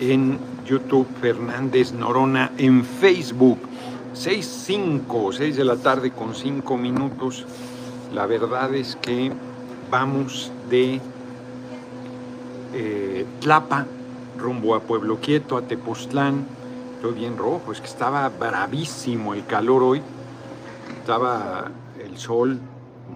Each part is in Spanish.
en YouTube, Fernández Norona en Facebook. 6.5, 6 de la tarde con 5 minutos. La verdad es que vamos de eh, Tlapa rumbo a Pueblo Quieto, a Tepoztlán. Estoy bien rojo, es que estaba bravísimo el calor hoy. Estaba el sol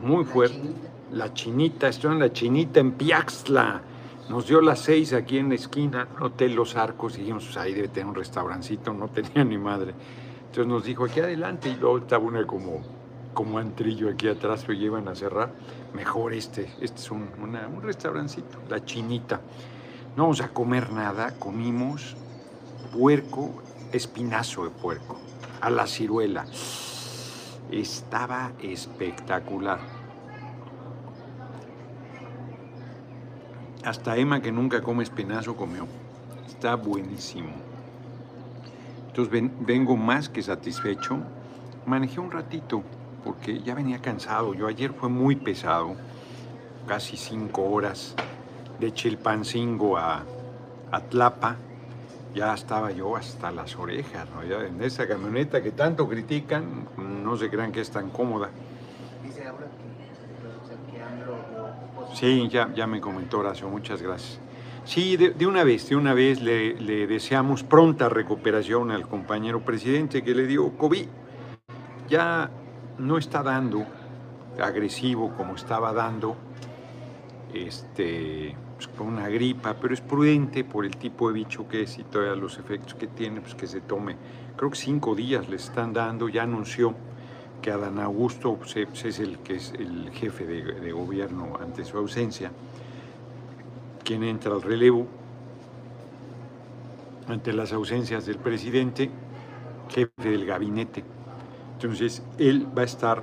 muy fuerte. La chinita, estoy en la chinita en Piaxtla. Nos dio las seis aquí en la esquina, Hotel Los Arcos, y dijimos, pues ahí debe tener un restaurancito, no tenía ni madre. Entonces nos dijo, aquí adelante, y luego estaba una como, como antrillo aquí atrás, pero iban a cerrar. Mejor este, este es un, un restaurancito, la chinita. No vamos a comer nada, comimos puerco, espinazo de puerco, a la ciruela. Estaba espectacular. Hasta Emma, que nunca come espinazo, comió. Está buenísimo. Entonces vengo más que satisfecho. Manejé un ratito porque ya venía cansado. Yo ayer fue muy pesado, casi cinco horas de Chilpancingo a, Tlapa. Ya estaba yo hasta las orejas, ¿no? En esa camioneta que tanto critican, no se crean que es tan cómoda. Dice ahora que, Sí, ya, ya me comentó Horacio, muchas gracias. Sí, de, una vez, de una vez le, deseamos pronta recuperación al compañero presidente que le dio COVID. Ya no está dando agresivo como estaba dando, este, pues, con una gripa, pero es prudente por el tipo de bicho que es y todos los efectos que tiene, pues que se tome. Creo que cinco días le están dando, ya anunció que Adán Augusto es el que es el jefe de, de gobierno ante su ausencia, quien entra al relevo ante las ausencias del presidente, jefe del gabinete. Entonces, él va a estar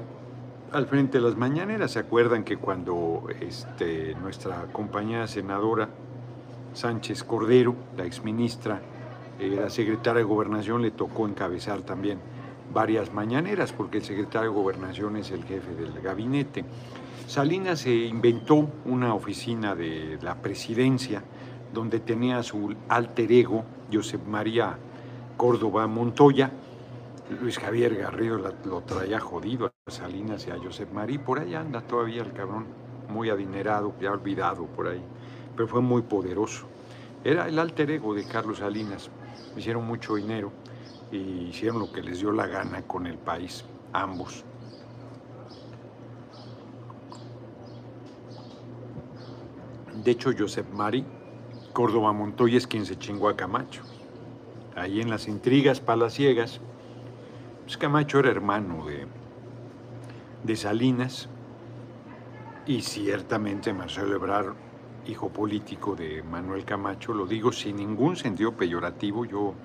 al frente de las mañaneras. ¿Se acuerdan que cuando este, nuestra compañera senadora Sánchez Cordero, la exministra, era secretaria de Gobernación, le tocó encabezar también varias mañaneras, porque el secretario de Gobernación es el jefe del gabinete. Salinas se inventó una oficina de la presidencia donde tenía su alter ego, Josep María Córdoba Montoya, Luis Javier Garrido lo traía jodido a Salinas y a Josep Marí. Por ahí anda todavía el cabrón, muy adinerado, ya olvidado por ahí, pero fue muy poderoso. Era el alter ego de Carlos Salinas. Hicieron mucho dinero y hicieron lo que les dio la gana con el país, ambos. De hecho, Josep Mari Córdoba Montoya es quien se chingó a Camacho. Ahí en las intrigas palaciegas, pues Camacho era hermano de, de Salinas y ciertamente Marcelo Ebrard, hijo político de Manuel Camacho, lo digo sin ningún sentido peyorativo, yo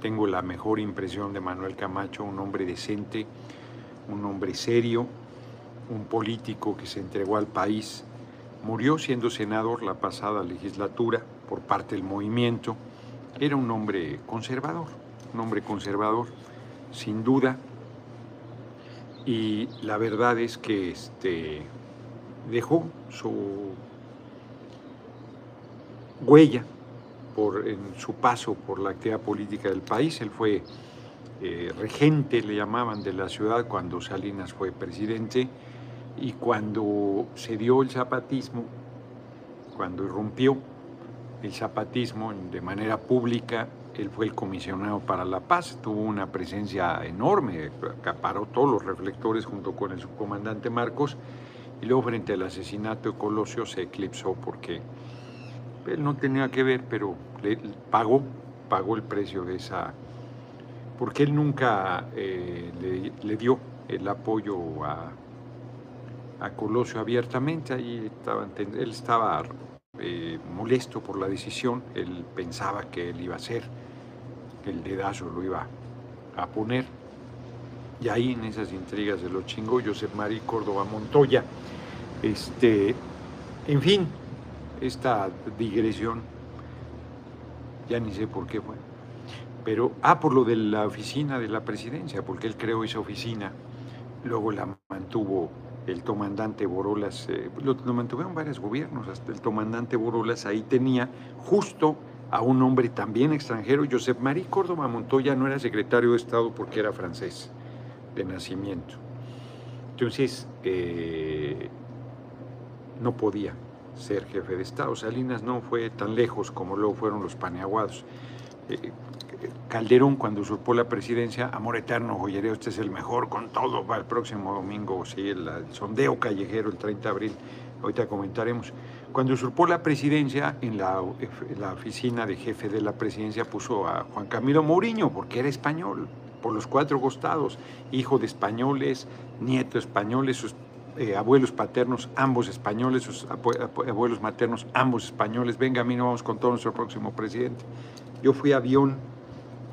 tengo la mejor impresión de Manuel Camacho, un hombre decente, un hombre serio, un político que se entregó al país, murió siendo senador la pasada legislatura por parte del movimiento, era un hombre conservador, un hombre conservador sin duda. Y la verdad es que este, dejó su huella por, en su paso por la actividad política del país. Él fue eh, regente, le llamaban, de la ciudad cuando Salinas fue presidente. Y cuando se dio el zapatismo, cuando irrumpió el zapatismo de manera pública, él fue el comisionado para la paz, tuvo una presencia enorme, acaparó todos los reflectores junto con el subcomandante Marcos, y luego frente al asesinato de Colosio se eclipsó porque él no tenía que ver, pero pagó, pagó el precio de esa, porque él nunca eh, le, dio el apoyo a, a Colosio abiertamente, ahí estaba, él estaba eh, molesto por la decisión, él pensaba que él iba a ser el dedazo lo iba a poner. Y ahí en esas intrigas de los chingos, José María Córdoba Montoya. Este, en fin, esta digresión, ya ni sé por qué fue. Pero, ah, por lo de la oficina de la presidencia, porque él creó esa oficina, luego la mantuvo el comandante Borolas, eh, lo, mantuvieron varios gobiernos, hasta el comandante Borolas ahí tenía justo a un hombre también extranjero. Josep María Córdoba Montoya no era secretario de Estado porque era francés de nacimiento. Entonces, eh, no podía ser jefe de Estado. Salinas no fue tan lejos como luego fueron los paneaguados. Eh, Calderón, cuando usurpó la presidencia, amor eterno, joyereo, este es el mejor, con todo, va el próximo domingo, sí, el, sondeo callejero, el 30 de abril, ahorita comentaremos. Cuando usurpó la presidencia, en la, oficina de jefe de la presidencia puso a Juan Camilo Mourinho, porque era español, por los cuatro costados, hijo de españoles, nieto españoles, sus eh, abuelos paternos, ambos españoles, abuelos maternos, ambos españoles. Venga, a mí no vamos con todo nuestro próximo presidente. Yo fui a avión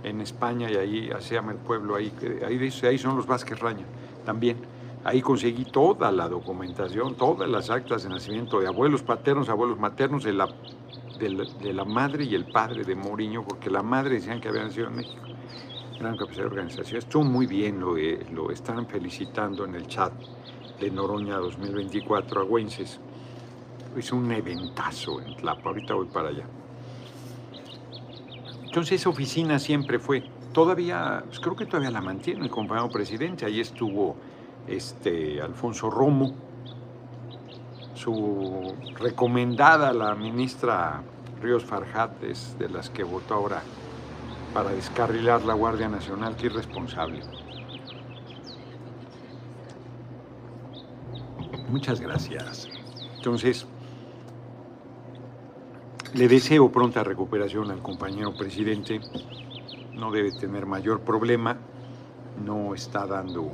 en España y ahí, hacia el pueblo, ahí, ahí, ahí son los Vázquez Raña también. Ahí conseguí toda la documentación, todas las actas de nacimiento de abuelos paternos, abuelos maternos, de la, de la, madre y el padre de Moriño, porque la madre decían que había nacido en México. Gran capacidad de organización. Estuvo muy bien, lo, eh, lo están felicitando en el chat de Noroña 2024 a Güences. Hizo un eventazo en Tlapa, ahorita voy para allá. Entonces esa oficina siempre fue, todavía, pues creo que todavía la mantiene el compañero presidente, ahí estuvo este, Alfonso Romo, su recomendada, la ministra Ríos Farjat, es de las que votó ahora para descarrilar la Guardia Nacional, que irresponsable. Muchas gracias. Entonces, le deseo pronta recuperación al compañero presidente. No debe tener mayor problema. No está dando,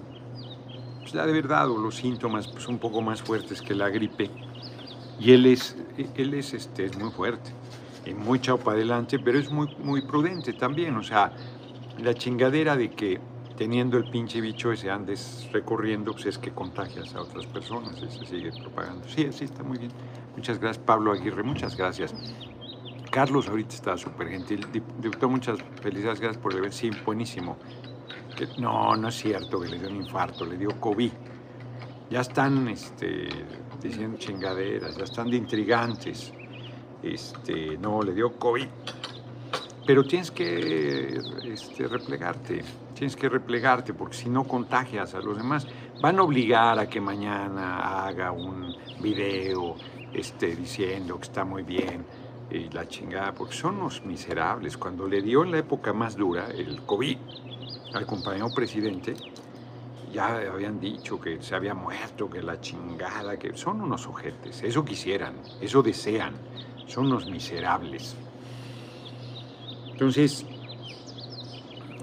pues de verdad, los síntomas pues, un poco más fuertes que la gripe. Y él es, él es, este, es muy fuerte, y muy echado para adelante, pero es muy, muy prudente también. O sea, la chingadera de que teniendo el pinche bicho ese andes recorriendo, pues es que contagias a otras personas se sigue propagando. Sí, así está muy bien. Muchas gracias, Pablo Aguirre, muchas gracias. Carlos ahorita está súper gentil. Diputado, muchas felicidades, gracias por el evento. Sí, buenísimo. No, no es cierto que le dio un infarto, le dio COVID. Ya están este, diciendo chingaderas, ya están de intrigantes. Este, no, le dio COVID. Pero tienes que este, replegarte tienes que replegarte porque si no contagias a los demás. Van a obligar a que mañana haga un video este, diciendo que está muy bien y la chingada, porque son los miserables. Cuando le dio en la época más dura el COVID al compañero presidente, ya habían dicho que se había muerto, que la chingada, que son unos ojetes, eso quisieran, eso desean, son unos miserables. Entonces,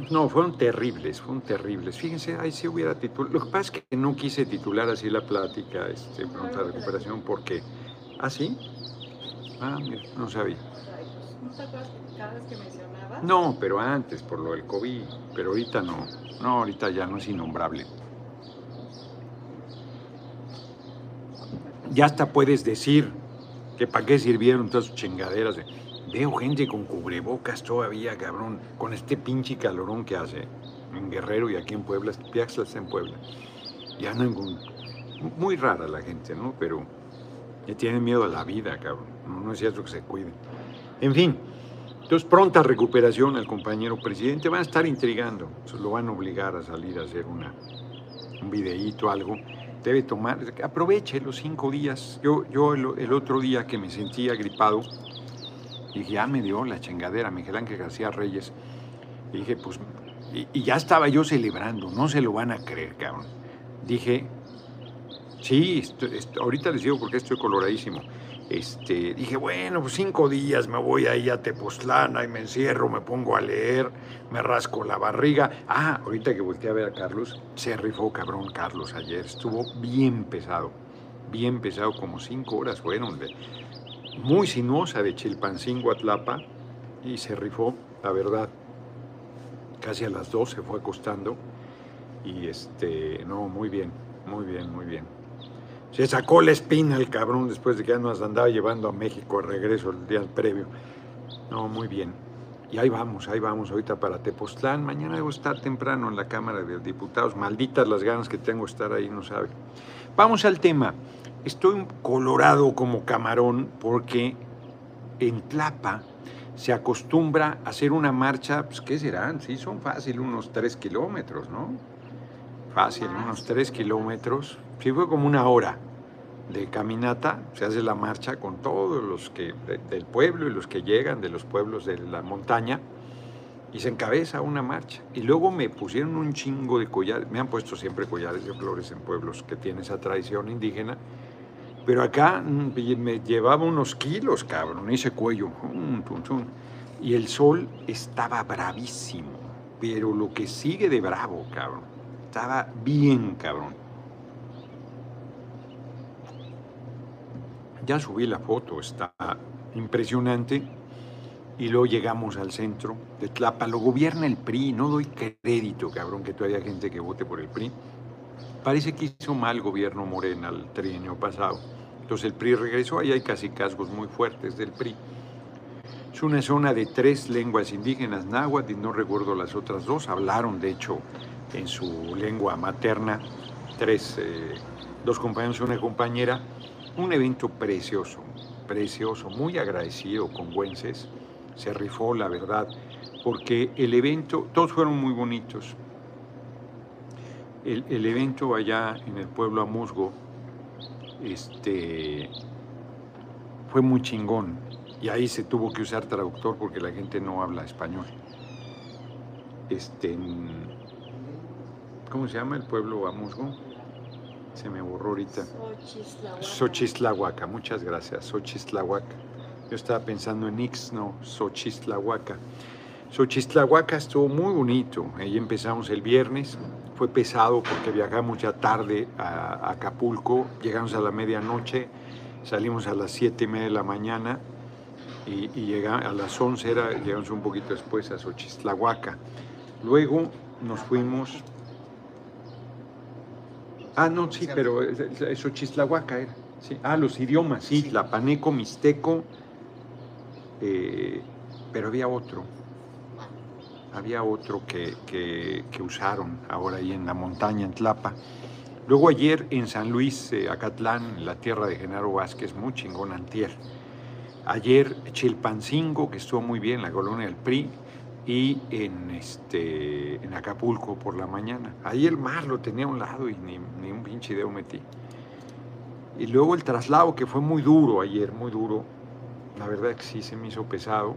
no, fueron terribles, fueron terribles. Fíjense, ahí sí hubiera titulado. Lo que pasa es que no quise titular así la plática, este, pronta recuperación, porque. ¿Ah, sí? Ah, no sabía. ¿No mencionabas? No, pero antes, por lo del COVID. Pero ahorita no. No, ahorita ya no es innombrable. Ya hasta puedes decir que para qué sirvieron todas sus chingaderas. De, Veo gente con cubrebocas todavía, cabrón, con este pinche calorón que hace en Guerrero y aquí en Puebla. Piaxla está en Puebla. Y andan con... Muy rara la gente, ¿no? Pero ya tienen miedo a la vida, cabrón. No, es cierto que se cuiden. En fin, entonces pronta recuperación al compañero presidente. Van a estar intrigando. lo van a obligar a salir a hacer una, un videíto, algo debe tomar, aproveche los cinco días. Yo, yo el, otro día que me sentía gripado, y dije, ya me dio la chingadera Miguel Ángel García Reyes. Dije, pues, y, ya estaba yo celebrando, no se lo van a creer, cabrón. Dije, sí, ahorita les digo porque estoy coloradísimo. Este, dije, bueno, pues cinco días me voy ahí a Tepoztlán, y me encierro, me pongo a leer, me rasco la barriga. Ah, ahorita que volteé a ver a Carlos, se rifó cabrón Carlos ayer, estuvo bien pesado, bien pesado, como cinco horas fueron de, muy sinuosa de Chilpancingo a y se rifó, la verdad. Casi a las 12 fue acostando y este, no, muy bien, muy bien, muy bien. Se sacó la espina el cabrón después de que ya nos andaba llevando a México a regreso el día previo. No, muy bien. Y ahí vamos, ahí vamos ahorita para Tepoztlán. Mañana debo estar temprano en la Cámara de Diputados. Malditas las ganas que tengo de estar ahí, no sabe. Vamos al tema. Estoy colorado como camarón porque en Tlapa se acostumbra a hacer una marcha, pues ¿qué serán? Sí, son fácil, unos tres kilómetros, ¿no? Fácil, unos tres kilómetros. Sí, fue como una hora de caminata, se hace la marcha con todos los que del pueblo y los que llegan de los pueblos de la montaña y se encabeza una marcha. Y luego me pusieron un chingo de collares, me han puesto siempre collares de flores en pueblos que tienen esa tradición indígena, pero acá mm, me llevaba unos kilos, cabrón, ese cuello. Y el sol estaba bravísimo, pero lo que sigue de bravo, cabrón, estaba bien, cabrón. Ya subí la foto, está impresionante y luego llegamos al centro de Tlapa. Lo gobierna el PRI, no doy crédito, cabrón, que todavía gente que vote por el PRI. Parece que hizo mal gobierno Morena el trienio pasado. Entonces el PRI regresó, ahí hay casi casgos muy fuertes del PRI. Es una zona de tres lenguas indígenas, náhuatl y no recuerdo las otras dos. Hablaron, de hecho, en su lengua materna, tres, eh, dos compañeros y una compañera. Un evento precioso, precioso, muy agradecido con Güences se rifó, la verdad, porque el evento, todos fueron muy bonitos. El, evento allá en el pueblo Amusgo este, fue muy chingón y ahí se tuvo que usar traductor porque la gente no habla español. Este, ¿Cómo se llama el pueblo Amusgo? Se me borró ahorita. Xochislahuaca. muchas gracias. Xochislahuaca. Yo estaba pensando en Ixno, Xochistlahuaca. Xochistlahuaca estuvo muy bonito. Ahí empezamos el viernes. Fue pesado porque viajamos ya tarde a Acapulco. Llegamos a la medianoche. Salimos a las siete y media de la mañana. Y, llegamos, a las 11 era, llegamos un poquito después a Xochistlahuaca. Luego nos fuimos. Ah, no, sí, pero Xochistlahuaca era. Sí. Ah, los idiomas, sí, la paneco, mixteco, eh, pero había otro, había otro que, que, usaron ahora ahí en la montaña, en Tlapa. Luego ayer en San Luis, eh, Acatlán, la tierra de Genaro Vázquez, muy chingón antier. Ayer Chilpancingo, que estuvo muy bien, la colonia del PRI, y en, este, en Acapulco por la mañana. Ahí el mar lo tenía a un lado y ni, ni un pinche dedo metí. Y luego el traslado, que fue muy duro ayer, muy duro, la verdad que sí se me hizo pesado,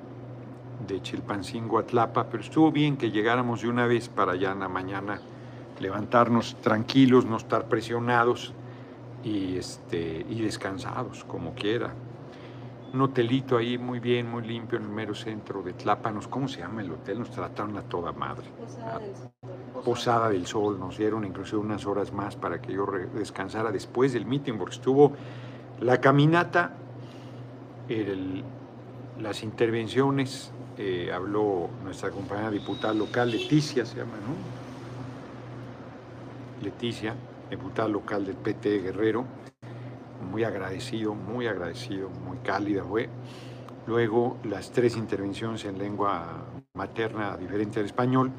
de Chilpancingo a Tlapa, pero estuvo bien que llegáramos de una vez para allá en la mañana, levantarnos tranquilos, no estar presionados y, este, y descansados, como quiera. Un hotelito ahí muy bien, muy limpio en el mero centro de Tlápanos. ¿Cómo se llama el hotel? Nos trataron a toda madre. Posada del Sol. Posada del Sol. Nos dieron incluso unas horas más para que yo descansara después del meeting, porque estuvo la caminata las intervenciones, eh, habló nuestra compañera diputada local, Leticia se llama, ¿no? Leticia, diputada local del PT Guerrero, muy agradecido, muy agradecido, muy cálida fue. Luego las tres intervenciones en lengua materna diferente al español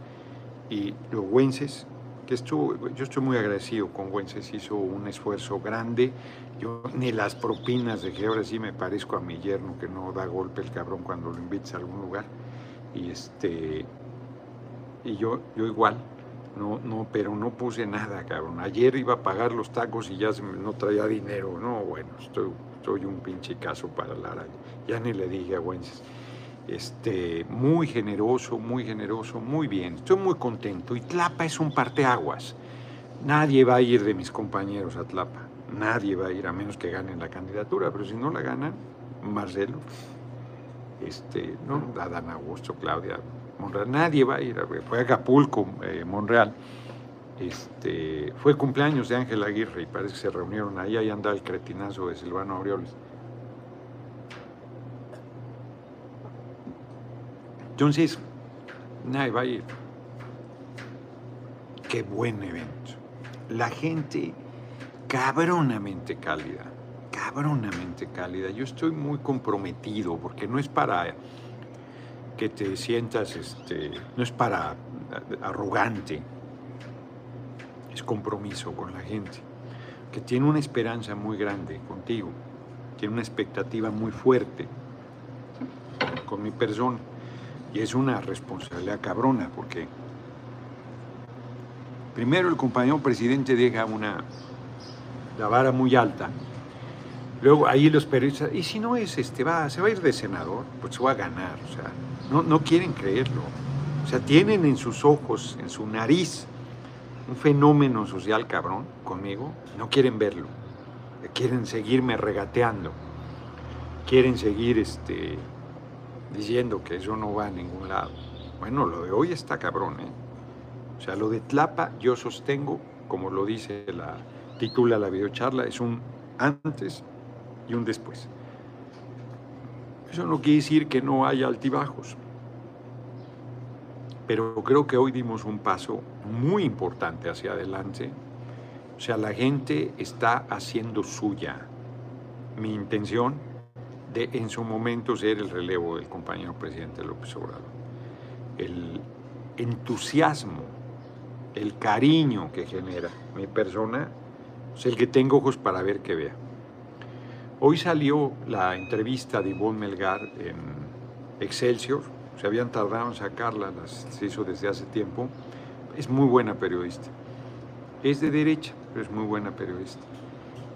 y los güenses, que estuvo, yo estoy muy agradecido con Güences, hizo un esfuerzo grande yo ni las propinas de que ahora sí me parezco a mi yerno que no da golpe el cabrón cuando lo invites a algún lugar. Y este y yo, yo igual, no, no, pero no puse nada, cabrón. Ayer iba a pagar los tacos y ya no traía dinero. No, bueno, estoy, estoy un pinche caso para Lara. Ya ni le dije a Wences. Este, muy generoso, muy generoso, muy bien. Estoy muy contento. Y Tlapa es un parteaguas. Nadie va a ir de mis compañeros a Tlapa nadie va a ir a menos que ganen la candidatura, pero si no la ganan, Marcelo, este, no, Adán Augusto, Claudia, Monreal, nadie va a ir, fue a Acapulco, eh, Monreal, este, fue cumpleaños de Ángel Aguirre y parece que se reunieron ahí, ahí anda el cretinazo de Silvano Aureoles. Entonces, nadie va a ir. Qué buen evento. La gente cabronamente cálida, cabronamente cálida. Yo estoy muy comprometido porque no es para que te sientas, este, no es para arrogante, es compromiso con la gente, que tiene una esperanza muy grande contigo, tiene una expectativa muy fuerte con mi persona. Y es una responsabilidad cabrona, porque primero el compañero presidente deja una, la vara muy alta. Luego ahí los periodistas, y si no es este, se va a ir de senador, pues se va a ganar. O sea, no, no quieren creerlo. O sea, tienen en sus ojos, en su nariz, un fenómeno social cabrón conmigo, no quieren verlo. Quieren seguirme regateando. Quieren seguir este, diciendo que eso no va a ningún lado. Bueno, lo de hoy está cabrón, ¿eh? O sea, lo de Tlapa yo sostengo, como lo dice la titula la videocharla, es un antes y un después. Eso no quiere decir que no haya altibajos, pero creo que hoy dimos un paso muy importante hacia adelante. O sea, la gente está haciendo suya mi intención de en su momento ser el relevo del compañero presidente López Obrador. El entusiasmo, el cariño que genera mi persona, es el que tengo ojos para ver que vea. Hoy salió la entrevista de Ivonne Melgar en Excelsior, se habían tardado en sacarla, se hizo desde hace tiempo. Es muy buena periodista. Es de derecha, pero es muy buena periodista.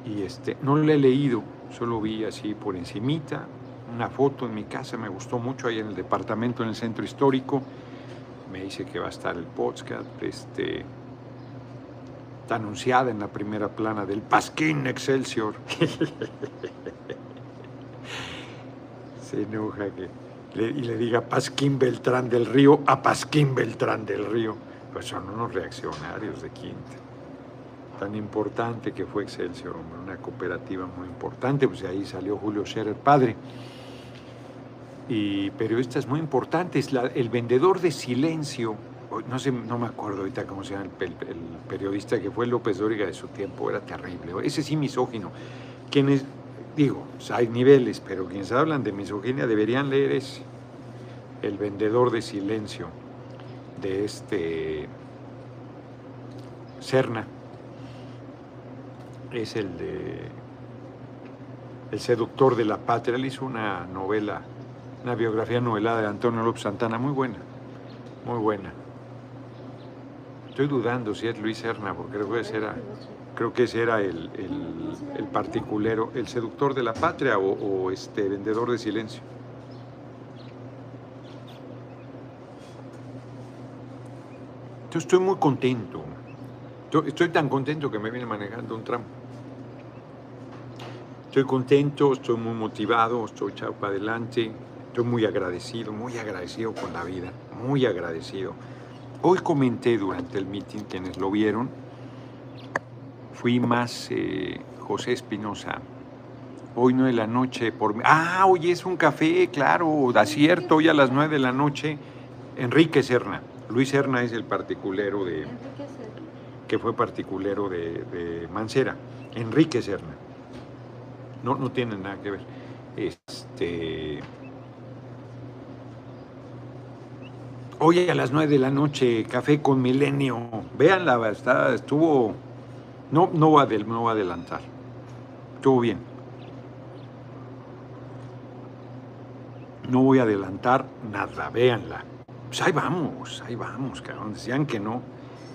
Y este, no la he leído, solo vi así por encimita, una foto en mi casa, me gustó mucho ahí en el departamento, en el centro histórico. Me dice que va a estar el podcast, este, está anunciada en la primera plana del Pasquín Excelsior. Se enoja que y le diga Pasquín Beltrán del Río a Pasquín Beltrán del Río. Pues son unos reaccionarios de Quinta tan importante que fue Excelsior, una cooperativa muy importante, pues de ahí salió Julio Scherer padre. Y periodistas muy importantes, el vendedor de silencio, no sé, me acuerdo ahorita cómo se llama el, periodista que fue López Dóriga de su tiempo, era terrible, ese sí misógino. Quienes, digo, hay niveles, pero quienes hablan de misoginia deberían leer ese, El vendedor de silencio, de este Serna es el de El seductor de la patria. Él hizo una novela, una biografía novelada de Antonio López Santana, muy buena, muy buena. Estoy dudando si es Luis Serna, porque creo que ese era, creo que ese era el, el, particulero, el seductor de la patria o, este vendedor de silencio. Yo estoy muy contento. Estoy tan contento que me viene manejando un tramo. Estoy contento, estoy muy motivado, estoy echado para adelante, estoy muy agradecido, muy agradecido con la vida, muy agradecido. Hoy comenté durante el meeting, quienes lo vieron, fui más eh, José Espinosa. Hoy no de la noche por Ah, hoy es un café, claro, da cierto, hoy a las nueve de la noche, Enrique Serna. Luis Serna es el particulero de... que fue particulero de, de Mancera. Enrique Serna no, no tiene nada que ver. Este. Hoy a las 9 de la noche, Café con Milenio. Véanla, está, estuvo. No, no, va no va a adelantar. Estuvo bien. No voy a adelantar nada, véanla. Pues ahí vamos, ahí vamos, cabrón. Decían que no.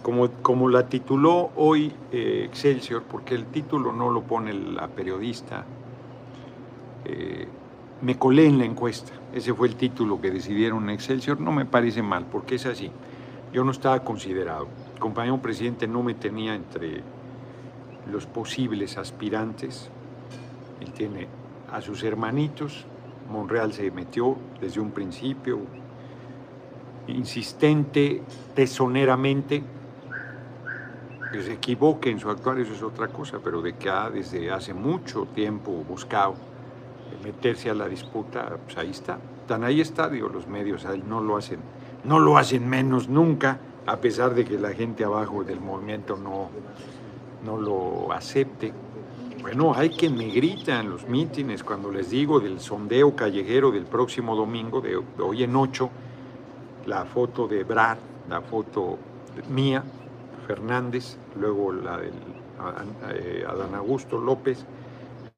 Como, como la tituló hoy eh, Excelsior, porque el título no lo pone la periodista, eh, me colé en la encuesta. Ese fue el título que decidieron en Excelsior. No me parece mal, porque es así. Yo no estaba considerado. El compañero presidente no me tenía entre los posibles aspirantes. Él tiene a sus hermanitos. Monreal se metió desde un principio, insistente, tesoneramente. Que se equivoque en su actuar, eso es otra cosa, pero de que ha desde hace mucho tiempo buscado meterse a la disputa, pues ahí está. Tan ahí está, digo, los medios no lo hacen, no lo hacen menos nunca, a pesar de que la gente abajo del movimiento no, no lo acepte. Bueno, hay que me gritan los mítines cuando les digo del sondeo callejero del próximo domingo, de, hoy en ocho, la foto de Brad, la foto mía, Fernández, luego la del eh, Adán Augusto López,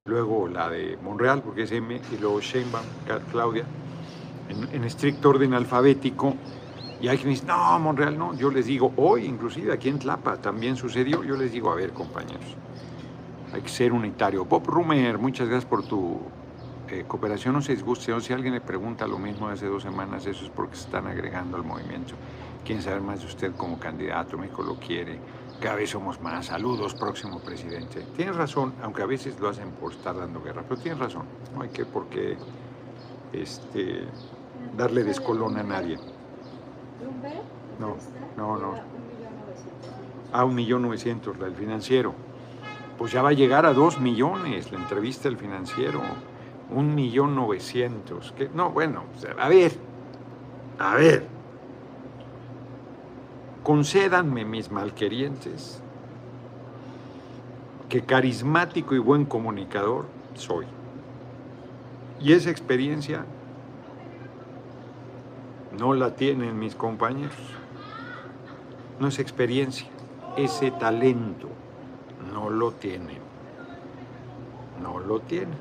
luego la de Monreal, porque es M, y luego Sheinbaum, Claudia, en, estricto orden alfabético. Y hay quienes no, Monreal no. Yo les digo, hoy inclusive aquí en Tlapa también sucedió. Yo les digo, a ver, compañeros, hay que ser unitario. Bob Rumer, muchas gracias por tu eh, cooperación. No se disguste, si alguien le pregunta lo mismo hace dos semanas, eso es porque se están agregando al movimiento. Quieren saber más de usted como candidato, México lo quiere. Cada vez somos más. Saludos, próximo presidente. Tienes razón, aunque a veces lo hacen por estar dando guerra, pero tienes razón. No hay que por qué este, darle descolón a nadie. No, no, no. A un millón novecientos, la del financiero. Pues ya va a llegar a dos millones la entrevista del financiero. Un millón novecientos. No, bueno, a ver, a ver. Concédanme, mis malquerientes, que carismático y buen comunicador soy. Y esa experiencia no la tienen mis compañeros. No es experiencia, ese talento no lo tienen. No lo tienen.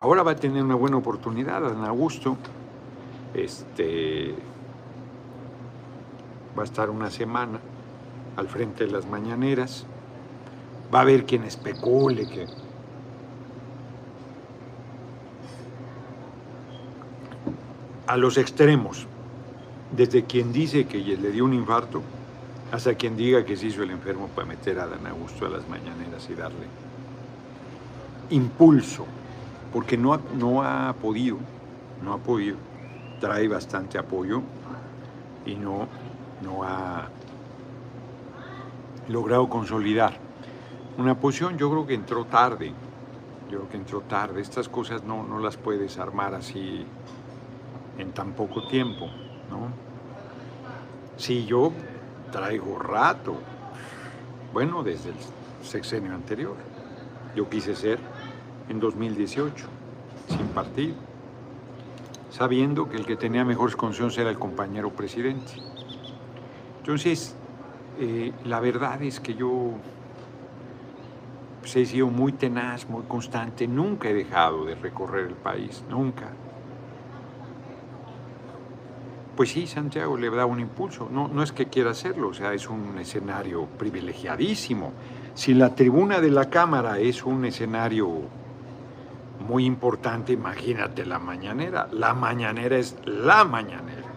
Ahora va a tener una buena oportunidad, Dan Augusto. Este va a estar una semana al frente de las mañaneras. Va a haber quien especule que a los extremos, desde quien dice que le dio un infarto hasta quien diga que se hizo el enfermo para meter a Dan Augusto a las mañaneras y darle impulso, porque no ha, no ha podido, no ha podido, trae bastante apoyo y no, no ha logrado consolidar una posición, yo creo que entró tarde, yo creo que entró tarde, estas cosas no, no las puedes armar así en tan poco tiempo, ¿no? Si yo traigo rato, bueno, desde el sexenio anterior, yo quise ser en 2018, sin partido, sabiendo que el que tenía mejores condiciones era el compañero presidente. Entonces, eh, la verdad es que yo pues, he sido muy tenaz, muy constante, nunca he dejado de recorrer el país, nunca pues sí, Santiago le da un impulso. No, no es que quiera hacerlo, o sea, es un escenario privilegiadísimo. Si la tribuna de la Cámara es un escenario muy importante, imagínate la mañanera. La mañanera es la mañanera.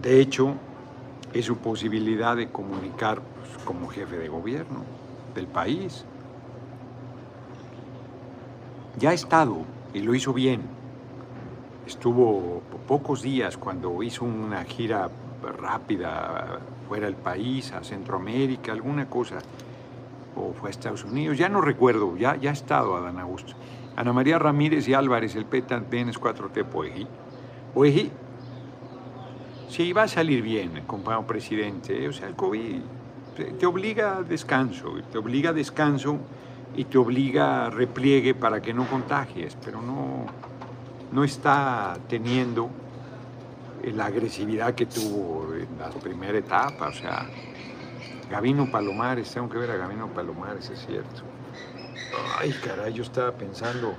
De hecho, es su posibilidad de comunicar pues, como jefe de gobierno del país. Ya ha estado y lo hizo bien Estuvo pocos días cuando hizo una gira rápida fuera del país, a Centroamérica, alguna cosa, o fue a Estados Unidos, ya no recuerdo, ya, ya ha estado Adán Augusto. Ana María Ramírez y Álvarez, el PETA es 4T Poeji. Poeji, sí, va a salir bien, compañero presidente, o sea, el COVID te obliga a descanso, te obliga a descanso y te obliga a repliegue para que no contagies, pero no, no está teniendo la agresividad que tuvo en la primera etapa. O sea, Gavino Palomares, tengo que ver a Gavino Palomares, es cierto. Ay, caray, yo estaba pensando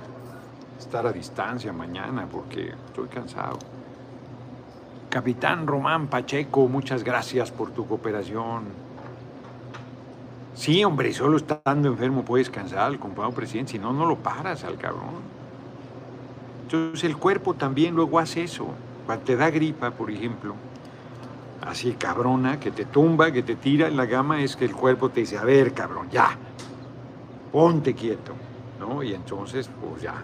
estar a distancia mañana porque estoy cansado. Capitán Román Pacheco, muchas gracias por tu cooperación. Sí, hombre, solo estando enfermo puedes cansar, compañero presidente, si no, no lo paras al cabrón. Entonces el cuerpo también luego hace eso. Cuando te da gripa, por ejemplo, así cabrona, que te tumba, que te tira en la gama, es que el cuerpo te dice, a ver, cabrón, ya, ponte quieto, ¿no? Y entonces, pues ya,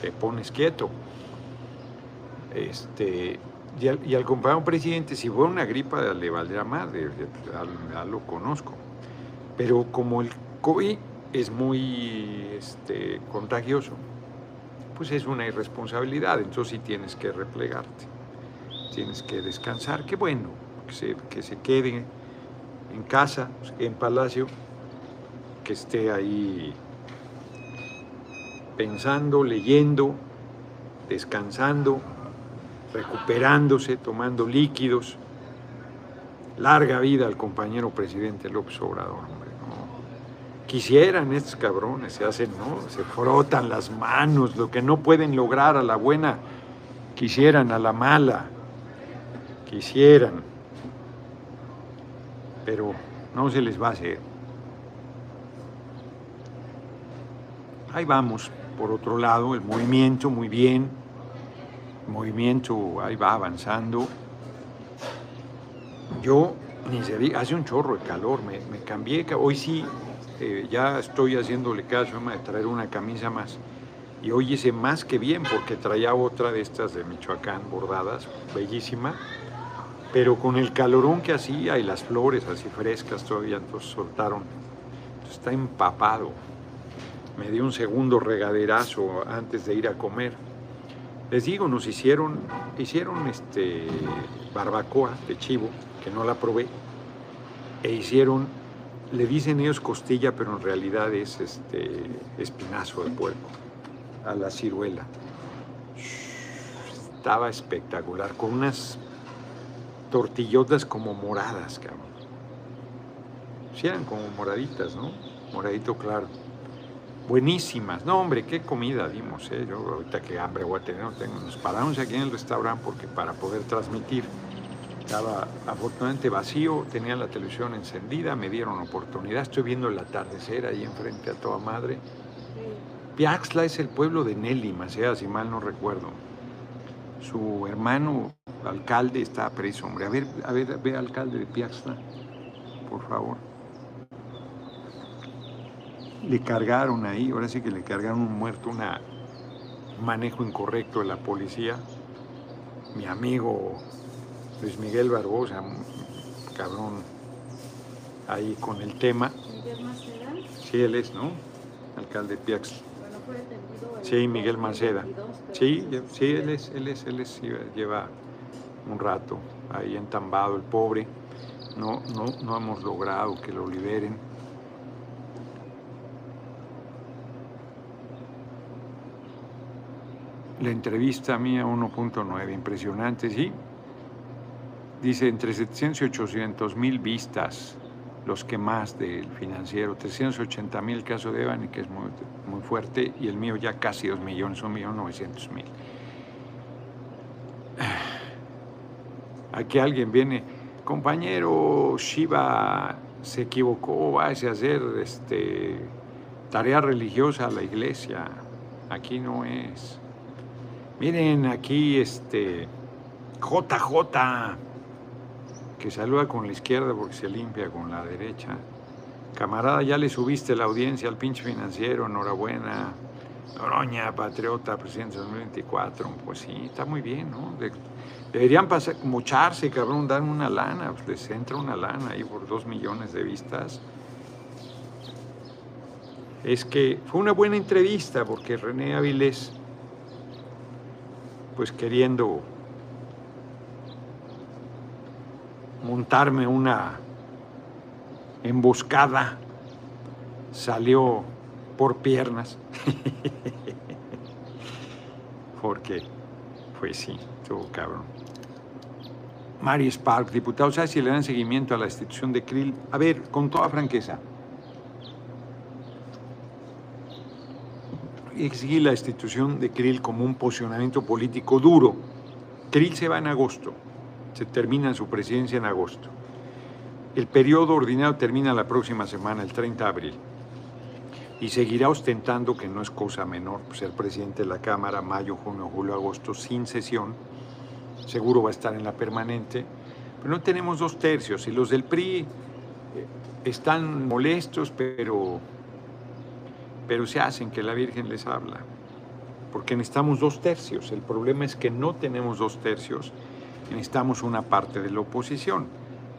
te pones quieto. Este, y al, compañero presidente, si fue una gripa, le valdrá más, ya, lo conozco. Pero como el COVID es muy este, contagioso, pues es una irresponsabilidad, entonces sí tienes que replegarte, tienes que descansar, qué bueno, que se, que se quede en casa, en palacio, que esté ahí pensando, leyendo, descansando, recuperándose, tomando líquidos. Larga vida al compañero presidente López Obrador, hombre. Quisieran estos cabrones, se hacen, ¿no? Se frotan las manos, lo que no pueden lograr a la buena, quisieran a la mala, quisieran, pero no se les va a hacer. Ahí vamos, por otro lado, el movimiento muy bien, movimiento ahí va avanzando. Yo, ni se diga, hace un chorro de calor, me, cambié, hoy sí eh, ya estoy haciéndole caso de traer una camisa más. Y hoy hice más que bien porque traía otra de estas de Michoacán bordadas, bellísima, pero con el calorón que hacía y las flores así frescas todavía, entonces soltaron. está empapado. Me dio un segundo regaderazo antes de ir a comer. Les digo, nos hicieron, hicieron este barbacoa de chivo, que no la probé, e hicieron le dicen ellos costilla, pero en realidad es este espinazo de puerco, a la ciruela. Estaba espectacular, con unas tortillotas como moradas, cabrón. Sí, eran como moraditas, ¿no? Moradito claro. Buenísimas. No, hombre, qué comida dimos, ¿eh? Yo ahorita que hambre voy a tener, no tengo. Nos paramos aquí en el restaurante porque para poder transmitir estaba afortunadamente vacío, tenía la televisión encendida, me dieron oportunidad, estoy viendo el atardecer ahí enfrente a toda madre. Piaxla es el pueblo de Nelly Macea, si mal no recuerdo. Su hermano alcalde está preso, hombre. A ver, a ver, ve alcalde de Piaxla, por favor. Le cargaron ahí, ahora sí que le cargaron un muerto, un manejo incorrecto de la policía. Mi amigo Luis Miguel Barbosa, cabrón, ahí con el tema. ¿Miguel Maceda? Sí, él es, ¿no? Alcalde Piax. Bueno, fue detenido sí, Miguel Maceda. Sí, sí, él es, él es, él es, lleva un rato ahí entambado el pobre. No, no, no hemos logrado que lo liberen. La entrevista mía 1.9, impresionante, sí. Dice entre 700 y 800 mil vistas, los que más del financiero, 380 mil caso de Evani, que es muy, muy fuerte, y el mío ya casi 2 millones, 1 millón 900 mil. Aquí alguien viene, compañero Shiva se equivocó, va a hacer este, tarea religiosa a la iglesia. Aquí no es. Miren, aquí este JJ que saluda con la izquierda porque se limpia con la derecha. Camarada, ya le subiste la audiencia al pinche financiero, enhorabuena. Noroña, patriota, presidente 2024, pues sí, está muy bien, ¿no? deberían pasar, mocharse, cabrón, dar una lana, pues les entra una lana ahí por dos millones de vistas. Es que fue una buena entrevista porque René Avilés, pues queriendo montarme una emboscada, salió por piernas. Porque, pues sí, estuvo cabrón. Mary Spark, diputado, ¿sabes si le dan seguimiento a la institución de Krill? A ver, con toda franqueza. Exigir la institución de Krill como un posicionamiento político duro. Krill se va en agosto se termina su presidencia en agosto. El periodo ordinario termina la próxima semana, el 30 de abril. Y seguirá ostentando, que no es cosa menor, ser presidente de la Cámara mayo, junio, julio, agosto, sin sesión. Seguro va a estar en la permanente. Pero no tenemos dos tercios. Y los del PRI eh, están molestos, pero, pero se hacen que la Virgen les habla. Porque necesitamos dos tercios. El problema es que no tenemos dos tercios necesitamos una parte de la oposición.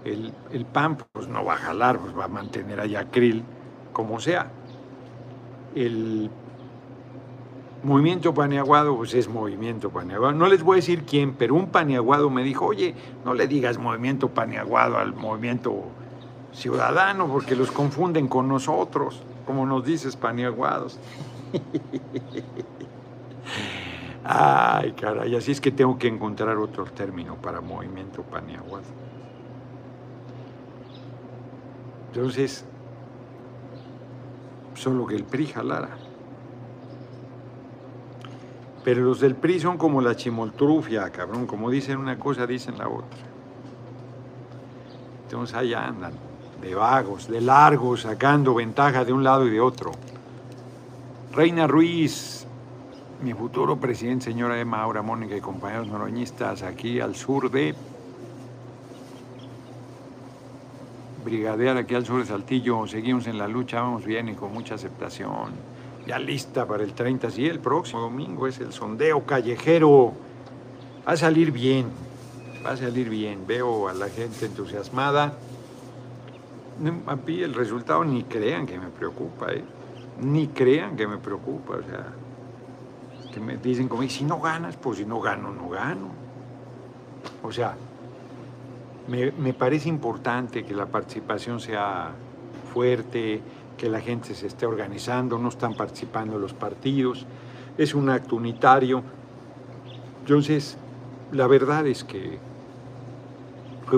El, el PAN pues, no va a jalar, pues, va a mantener a Yacril como sea. El movimiento paneaguado, pues es movimiento paneaguado. No les voy a decir quién, pero un paneaguado me dijo, oye, no le digas movimiento paneaguado al movimiento ciudadano, porque los confunden con nosotros, como nos dices, paneaguados. Ay, caray, así es que tengo que encontrar otro término para movimiento paneaguado. Entonces, solo que el PRI jalara. Pero los del PRI son como la chimoltrufia, cabrón, como dicen una cosa, dicen la otra. Entonces ahí andan, de vagos, de largos, sacando ventaja de un lado y de otro. Reina Ruiz, mi futuro presidente, señora Emma Aura Mónica y compañeros noroñistas, aquí al sur de Brigadear, aquí al sur de Saltillo, seguimos en la lucha, vamos bien y con mucha aceptación. Ya lista para el 30, sí, el próximo domingo es el sondeo callejero. Va a salir bien, va a salir bien. Veo a la gente entusiasmada. A mí el resultado ni crean que me preocupa, ¿eh? Ni crean que me preocupa, o sea, que me dicen como, si no ganas, pues si no gano, no gano. O sea, me, me parece importante que la participación sea fuerte, que la gente se esté organizando, no están participando los partidos, es un acto unitario. Entonces, la verdad es que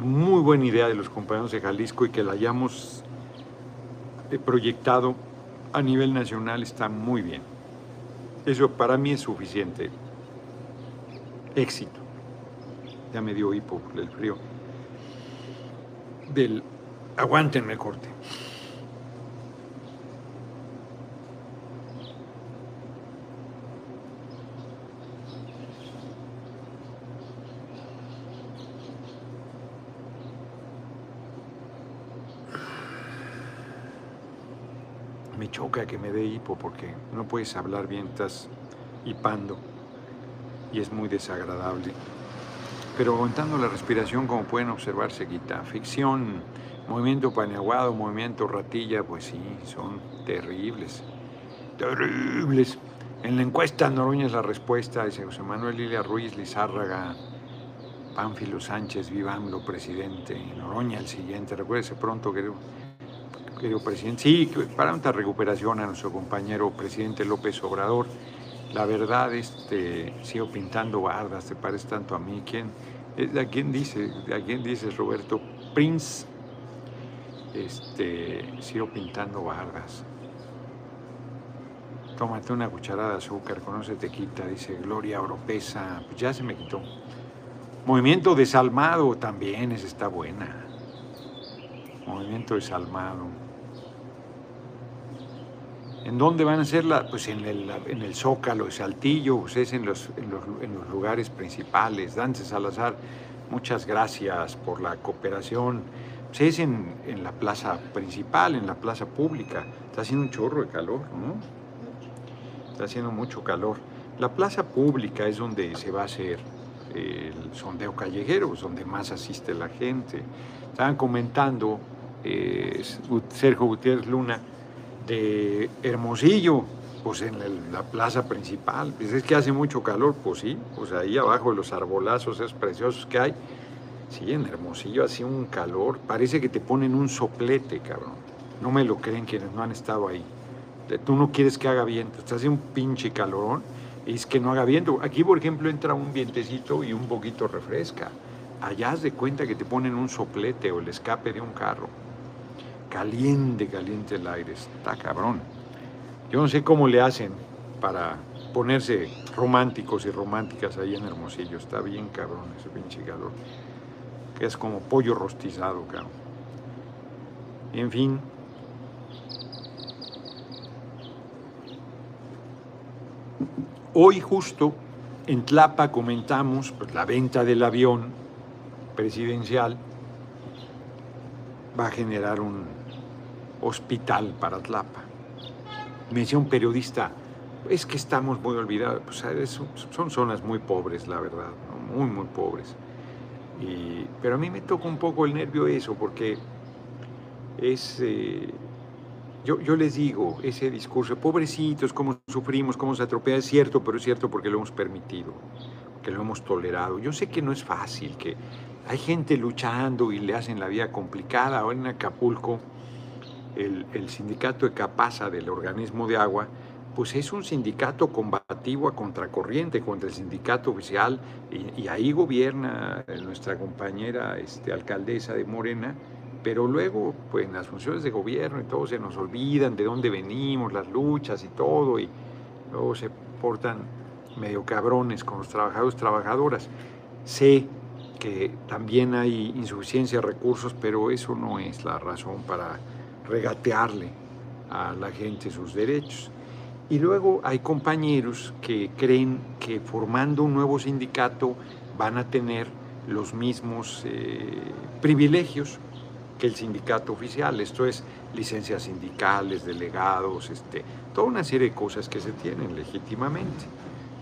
muy buena idea de los compañeros de Jalisco y que la hayamos eh, proyectado a nivel nacional está muy bien. Eso para mí es suficiente. Éxito. Ya me dio hipo el frío. Del aguántenme corte. Choca que me dé hipo porque no puedes hablar bien, estás hipando y es muy desagradable. Pero aguantando la respiración, como pueden observar, se quita. Ficción, movimiento paneaguado, movimiento ratilla, pues sí, son terribles. Terribles. En la encuesta Noroña es la respuesta, dice José Manuel Lilia Ruiz Lizárraga, Pánfilo Sánchez, Vivamlo, presidente, Noroña el siguiente. Recuérdese pronto que querido presidente. Sí, para una recuperación a nuestro compañero presidente López Obrador. La verdad, este, sigo pintando bardas, te parece tanto a mí. ¿Quién, eh, ¿A quién dice? ¿A quién dices, Roberto? Prince. Este, sigo pintando bardas. Tómate una cucharada de azúcar, con eso te quita, dice Gloria Oropesa. Pues ya se me quitó. Movimiento desalmado también, esa está buena. Movimiento desalmado. ¿En dónde van a hacerla? Pues en el, en el Zócalo, Saltillo, pues es en los, en los, lugares principales. Dante Salazar, muchas gracias por la cooperación. Pues es en, en, la plaza principal, en la plaza pública. Está haciendo un chorro de calor, ¿no? Está haciendo mucho calor. La plaza pública es donde se va a hacer el sondeo callejero, pues donde más asiste la gente. Estaban comentando eh, Sergio Gutiérrez Luna de Hermosillo, pues en la plaza principal. Pues es que hace mucho calor, pues sí, pues ahí abajo de los arbolazos esos preciosos que hay. Sí, en Hermosillo hace un calor, parece que te ponen un soplete, cabrón. No me lo creen quienes no han estado ahí. Tú no quieres que haga viento, estás hace un pinche calorón y es que no haga viento. Aquí, por ejemplo, entra un vientecito y un poquito refresca. Allá has de cuenta que te ponen un soplete o el escape de un carro caliente, caliente el aire, está cabrón. Yo no sé cómo le hacen para ponerse románticos y románticas ahí en Hermosillo, está bien cabrón ese pinche calor, que es como pollo rostizado, cabrón. En fin. Hoy justo en Tlapa comentamos pues, la venta del avión presidencial va a generar un hospital para Tlapa. Me decía un periodista, es que estamos muy olvidados, pues, son zonas muy pobres, la verdad, muy, muy pobres. Y, pero a mí me toca un poco el nervio eso, porque es, eh, yo, yo, les digo, ese discurso, pobrecitos, cómo sufrimos, cómo se atropella, es cierto, pero es cierto porque lo hemos permitido, que lo hemos tolerado. Yo sé que no es fácil, que hay gente luchando y le hacen la vida complicada. Ahora en Acapulco, el, sindicato de Capasa del organismo de agua, pues es un sindicato combativo a contracorriente contra el sindicato oficial y, ahí gobierna nuestra compañera este, alcaldesa de Morena pero luego, pues en las funciones de gobierno y todo se nos olvidan de dónde venimos, las luchas y todo, y luego se portan medio cabrones con los trabajadores, trabajadoras. Sé que también hay insuficiencia de recursos, pero eso no es la razón para regatearle a la gente sus derechos. Y luego hay compañeros que creen que formando un nuevo sindicato van a tener los mismos eh, privilegios que el sindicato oficial. Esto es licencias sindicales, delegados, este, toda una serie de cosas que se tienen legítimamente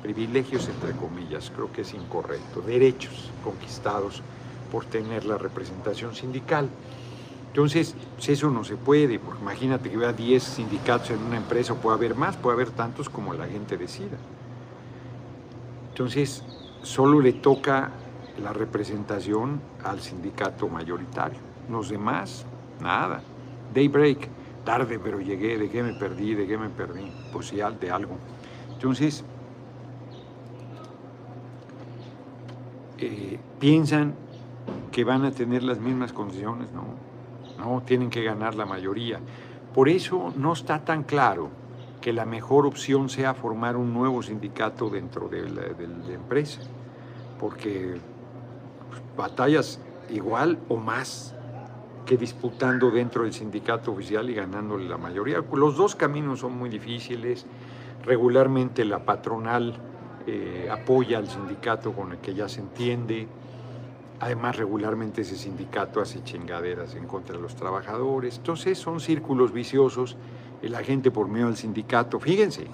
privilegios entre comillas, creo que es incorrecto, derechos conquistados por tener la representación sindical. Entonces, pues, eso no se puede, porque imagínate que vea 10 sindicatos en una empresa, puede haber más, puede haber tantos como la gente decida. Entonces, solo le toca la representación al sindicato mayoritario. Los demás, nada. Daybreak, tarde pero llegué, de qué me perdí, de qué me perdí, pues sí, de algo. Entonces, Eh, piensan que van a tener las mismas condiciones, no, no, tienen que ganar la mayoría. Por eso no está tan claro que la mejor opción sea formar un nuevo sindicato dentro de la, empresa, porque pues, batallas igual o más que disputando dentro del sindicato oficial y ganándole la mayoría. Los dos caminos son muy difíciles, regularmente la patronal eh, apoya al sindicato con el que ya se entiende. Además, regularmente ese sindicato hace chingaderas en contra de los trabajadores. Entonces, son círculos viciosos. La gente por medio del sindicato, fíjense,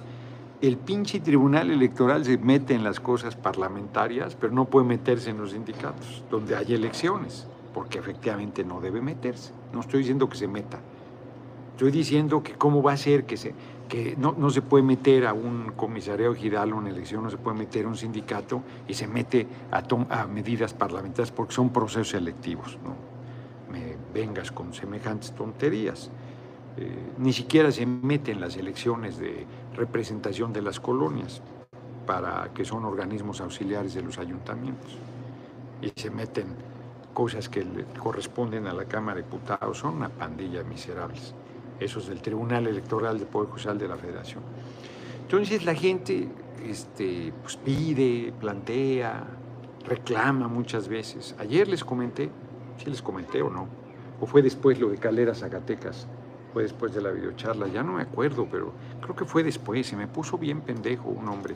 el pinche tribunal electoral se mete en las cosas parlamentarias, pero no puede meterse en los sindicatos, donde hay elecciones, porque efectivamente no debe meterse. No estoy diciendo que se meta. Estoy diciendo que cómo va a ser que se que no, se puede meter a un comisariado giral o una elección, no se puede meter a un sindicato y se mete a, medidas parlamentarias porque son procesos electivos. ¿no? Me vengas con semejantes tonterías. Eh, ni siquiera se mete en las elecciones de representación de las colonias, para que son organismos auxiliares de los ayuntamientos. Y se meten cosas que le corresponden a la Cámara de Diputados, son una pandilla miserables esos del Tribunal Electoral de Poder Judicial de la Federación. Entonces la gente este, pues pide, plantea, reclama muchas veces. Ayer les comenté, si les comenté o no, o fue después lo de Calera Zacatecas, fue después de la videocharla, ya no me acuerdo, pero creo que fue después, se me puso bien pendejo un hombre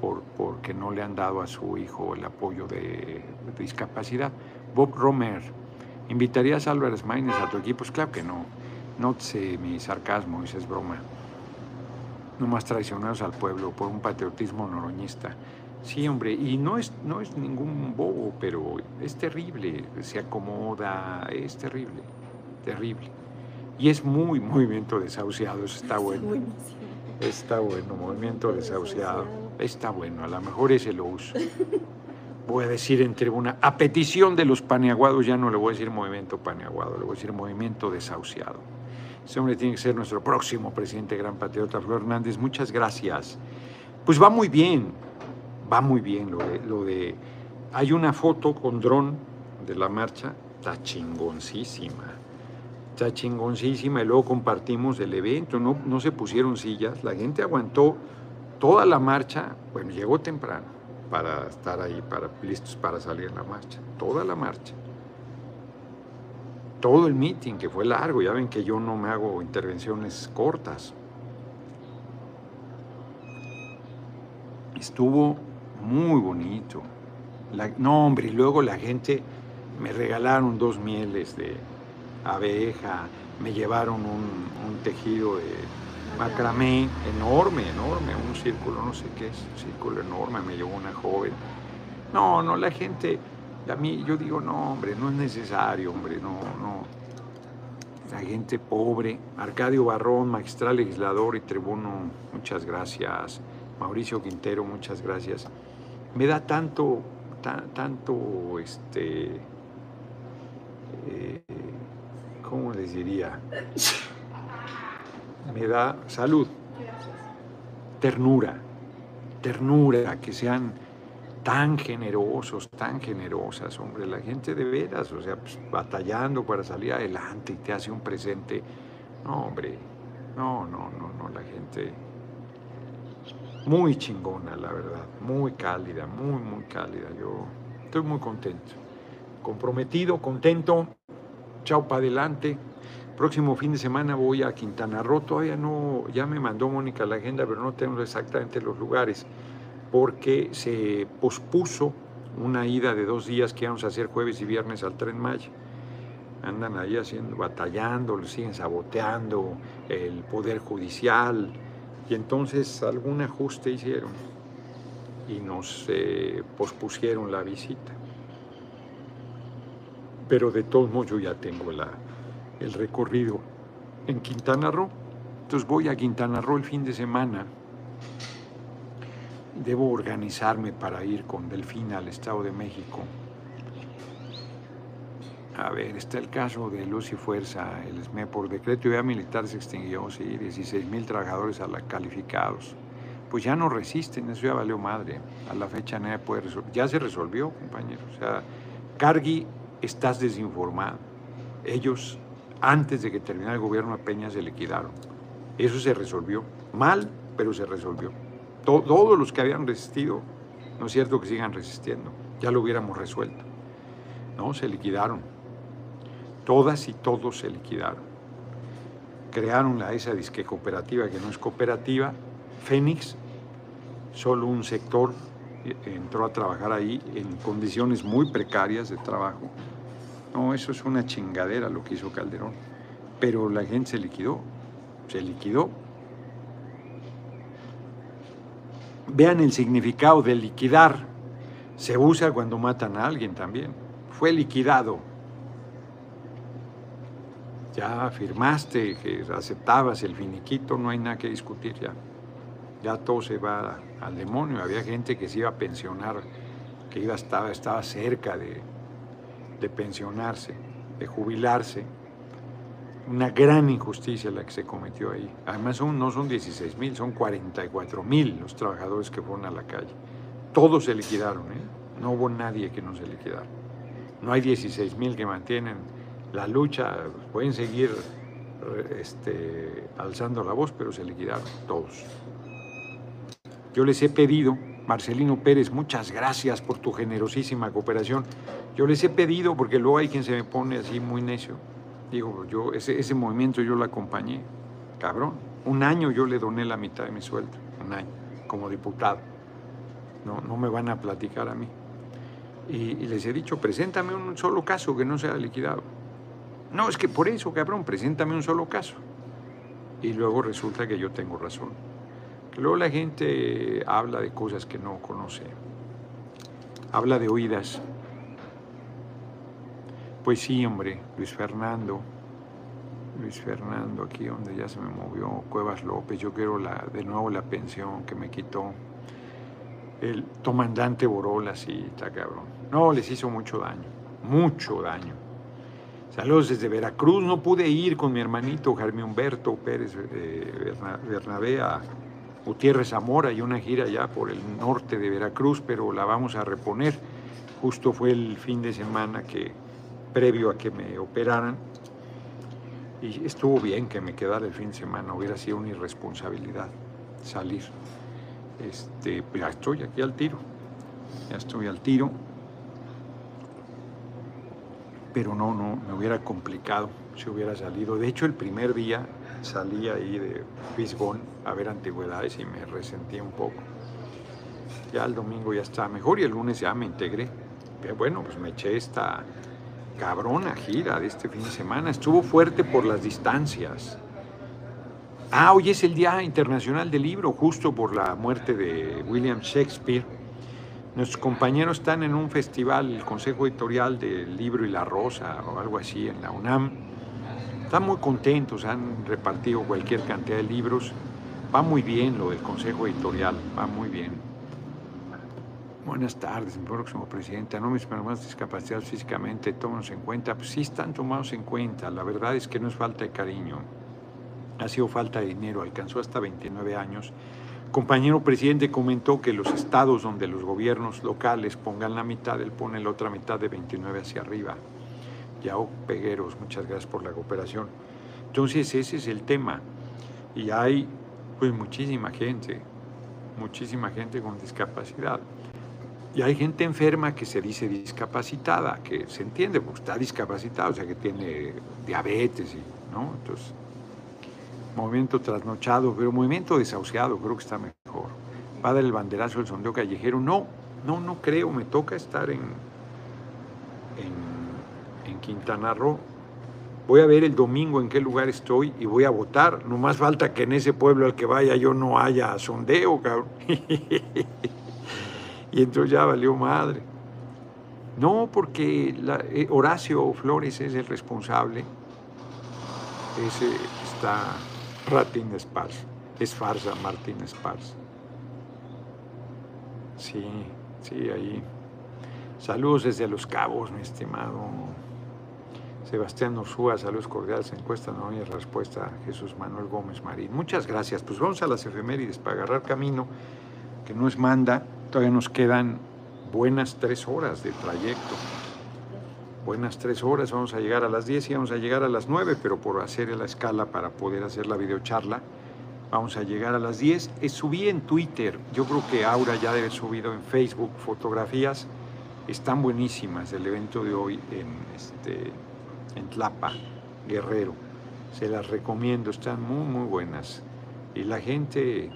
por, porque no le han dado a su hijo el apoyo de, discapacidad. Bob Romer, ¿invitarías a Álvarez Maínez a tu equipo? Pues claro que no Nótese mi sarcasmo, esa es broma. No más traicionados al pueblo por un patriotismo noroñista. Sí, hombre, y no es, no es ningún bobo, pero es terrible, se acomoda, es terrible, terrible. Y es muy movimiento desahuciado, eso está bueno. Está bueno, movimiento desahuciado. Está bueno, a lo mejor ese lo uso. Voy a decir en tribuna, a petición de los paneaguados, ya no le voy a decir movimiento paneaguado, le voy a decir movimiento desahuciado. Ese hombre tiene que ser nuestro próximo presidente gran patriota, Flor Hernández. Muchas gracias. Pues va muy bien, va muy bien lo de... Hay una foto con dron de la marcha, está chingoncísima. Está chingoncísima y luego compartimos el evento, no, no se pusieron sillas, la gente aguantó toda la marcha, bueno, llegó temprano para estar ahí, para, listos para salir la marcha, toda la marcha todo el meeting, que fue largo, ya ven que yo no me hago intervenciones cortas. Estuvo muy bonito. no, hombre, y luego la gente me regalaron dos mieles de abeja, me llevaron un, tejido de macramé enorme, enorme, un círculo, no sé qué es, un círculo enorme, me llevó una joven. No, no, la gente, a mí yo digo, no, hombre, no es necesario, hombre, no, no. La gente pobre, Arcadio Barrón, magistral legislador y tribuno, muchas gracias. Mauricio Quintero, muchas gracias. Me da tanto, tanto, este, eh, ¿cómo les diría? Me da salud, ternura, ternura, que sean tan generosos, tan generosas, hombre, la gente de veras, o sea, pues, batallando para salir adelante y te hace un presente. No, hombre, no, no, no, no, la gente muy chingona, la verdad, muy cálida, muy, muy cálida. Yo estoy muy contento, comprometido, contento, chao para adelante. Próximo fin de semana voy a Quintana Roo, todavía no, ya me mandó Mónica la agenda, pero no tengo exactamente los lugares porque se pospuso una ida de dos días que íbamos a hacer jueves y viernes al Tren Maya. Andan ahí haciendo, batallando, lo siguen saboteando el Poder Judicial y entonces algún ajuste hicieron y nos eh, pospusieron la visita. Pero de todos modos yo ya tengo la, el recorrido en Quintana Roo. Entonces voy a Quintana Roo el fin de semana debo organizarme para ir con Delfina al Estado de México. A ver, está el caso de Luz y Fuerza, el SME por decreto de militar se extinguió, sí, 16 mil trabajadores a calificados. Pues ya no resisten, eso ya valió madre. A la fecha nadie puede resolver. Ya se resolvió, compañeros. O sea, Cargui, estás desinformado. Ellos, antes de que terminara el gobierno de Peña, se liquidaron. Eso se resolvió. Mal, pero se resolvió todos los que habían resistido, no es cierto que sigan resistiendo, ya lo hubiéramos resuelto. No, se liquidaron. Todas y todos se liquidaron. Crearon la esa disque cooperativa que no es cooperativa. Fénix, solo un sector entró a trabajar ahí en condiciones muy precarias de trabajo. No, eso es una chingadera lo que hizo Calderón. Pero la gente se liquidó, se liquidó Vean el significado de liquidar. Se usa cuando matan a alguien también. Fue liquidado. Ya firmaste que aceptabas el finiquito, no hay nada que discutir ya. Ya todo se va al demonio. Había gente que se iba a pensionar, que iba, estaba, estaba cerca de, de pensionarse, de jubilarse una gran injusticia la que se cometió ahí. Además no son 16 mil, son 44 mil los trabajadores que fueron a la calle. Todos se liquidaron, ¿eh? no hubo nadie que no se liquidara. No hay 16 mil que mantienen la lucha, pueden seguir este, alzando la voz, pero se liquidaron todos. Yo les he pedido, Marcelino Pérez, muchas gracias por tu generosísima cooperación. Yo les he pedido, porque luego hay quien se me pone así muy necio, Digo, yo, ese, ese movimiento yo lo acompañé, cabrón. Un año yo le doné la mitad de mi sueldo, un año, como diputado. No, no me van a platicar a mí. Y, les he dicho, preséntame un solo caso que no sea liquidado. No, es que por eso, cabrón, preséntame un solo caso. Y luego resulta que yo tengo razón. Luego la gente habla de cosas que no conoce. Habla de oídas. Pues sí, hombre, Luis Fernando. Luis Fernando, aquí donde ya se me movió, Cuevas López, yo quiero la, de nuevo la pensión que me quitó. El comandante Borola, sí, está cabrón. No, les hizo mucho daño, mucho daño. Saludos desde Veracruz, no pude ir con mi hermanito Jaime Humberto Pérez eh, Bernabé Gutiérrez Zamora y una gira ya por el norte de Veracruz, pero la vamos a reponer. Justo fue el fin de semana que previo a que me operaran. Y estuvo bien que me quedara el fin de semana, hubiera sido una irresponsabilidad salir. Este, pues ya estoy aquí al tiro, ya estoy al tiro. Pero no, no, me hubiera complicado si hubiera salido. De hecho, el primer día salí ahí de Fisgón a ver antigüedades y me resentí un poco. Ya el domingo ya estaba mejor y el lunes ya me integré. Pero bueno, pues me eché esta cabrona gira de este fin de semana. Estuvo fuerte por las distancias. Ah, hoy es el Día Internacional del Libro, justo por la muerte de William Shakespeare. Nuestros compañeros están en un festival, el Consejo Editorial del Libro y la Rosa o algo así en la UNAM. Están muy contentos, han repartido cualquier cantidad de libros. Va muy bien lo del Consejo Editorial, va muy bien. Buenas tardes, mi próximo presidente. No mis hermanos discapacitados físicamente, tómanos en cuenta. Pues sí están tomados en cuenta. La verdad es que no es falta de cariño. Ha sido falta de dinero. Alcanzó hasta 29 años compañero presidente comentó que los estados donde los gobiernos locales pongan la mitad, él pone la otra mitad de 29 hacia arriba. Yao Pegueros, muchas gracias por la cooperación. Entonces ese es el tema. Y hay pues muchísima gente, muchísima gente con discapacidad. Y hay gente enferma que se dice discapacitada, que se entiende, porque está discapacitada, o sea, que tiene diabetes, y, ¿no? Entonces, movimiento trasnochado, pero movimiento desahuciado creo que está mejor. Va a dar el banderazo el sondeo callejero. No, no, no creo, me toca estar en, en, en Quintana Roo. Voy a ver el domingo en qué lugar estoy y voy a votar. No más falta que en ese pueblo al que vaya yo no haya sondeo, cabrón. y entonces ya valió madre. No, porque eh, Horacio Flores es el responsable. Ese está Ratín Spars. Es farsa Martín Spars. Sí, sí, ahí. Saludos desde Los Cabos, mi estimado Sebastián Orsúa, saludos cordiales, encuesta no hay respuesta Jesús Manuel Gómez Marín. Muchas gracias. Pues vamos a las efemérides para agarrar camino, que no es manda. Todavía nos quedan buenas tres horas de trayecto buenas tres horas, vamos a llegar a las 10 y vamos a llegar a las 9, pero por hacer la escala para poder hacer la videocharla, vamos a llegar a las 10. Eh, subí en Twitter, yo creo que Aura ya debe haber subido en Facebook fotografías, están buenísimas del evento de hoy en, este, en Tlapa, Guerrero. Se las recomiendo, están muy, muy buenas. Y la gente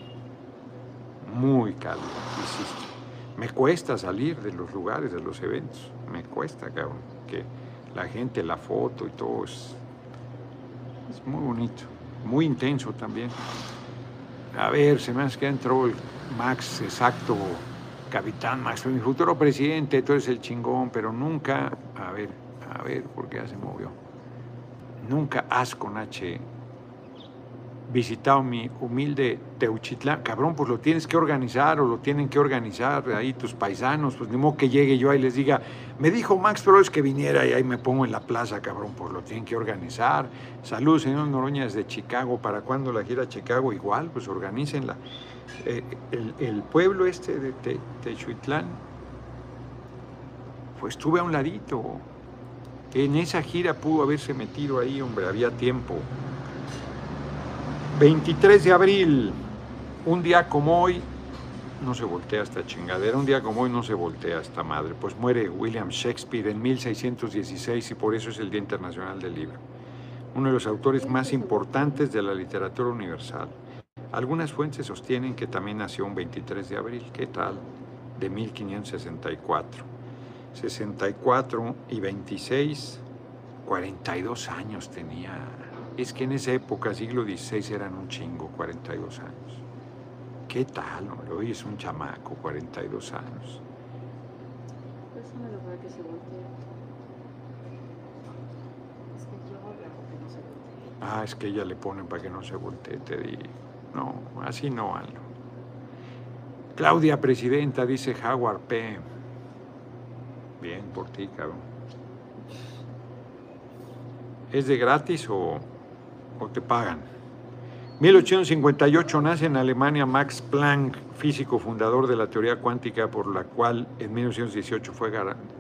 muy cálida, insisto. Me cuesta salir de los lugares, de los eventos, me cuesta, cabrón que la gente, la foto y todo es, muy bonito, muy intenso también. A ver, se me hace que entró el Max, exacto, capitán Max, mi futuro presidente, tú eres el chingón, pero nunca, a ver, a ver, ¿por qué ya se movió? Nunca has con H visitado mi humilde Teuchitlán, cabrón, pues lo tienes que organizar o lo tienen que organizar ahí tus paisanos, pues ni modo que llegue yo ahí y les diga, me dijo Max Flores que viniera y ahí me pongo en la plaza, cabrón, pues lo tienen que organizar. Salud, señor Noroña, desde Chicago, ¿para cuándo la gira a Chicago? Igual, pues organícenla. Eh, el, pueblo este de Techuitlán, pues estuve a un ladito. En esa gira pudo haberse metido ahí, hombre, había tiempo. 23 de abril, un día como hoy, no se voltea esta chingadera, un día como hoy no se voltea esta madre, pues muere William Shakespeare en 1616 y por eso es el Día Internacional del Libro, uno de los autores más importantes de la literatura universal. Algunas fuentes sostienen que también nació un 23 de abril, ¿qué tal? De 1564. 64 y 26, 42 años tenía es que en esa época, siglo XVI, eran un chingo, 42 años. ¿Qué tal? No? Hoy es un chamaco, 42 años. Pues no que se voltee. Es que yo que no se voltee. Ah, es que ella le pone para que no se voltee, te digo. No, así no, Aldo. Claudia, presidenta, dice Howard P. Bien, por ti, cabrón. ¿Es de gratis o...? O te pagan. 1858 nace en Alemania Max Planck, físico fundador de la teoría cuántica por la cual en 1918 fue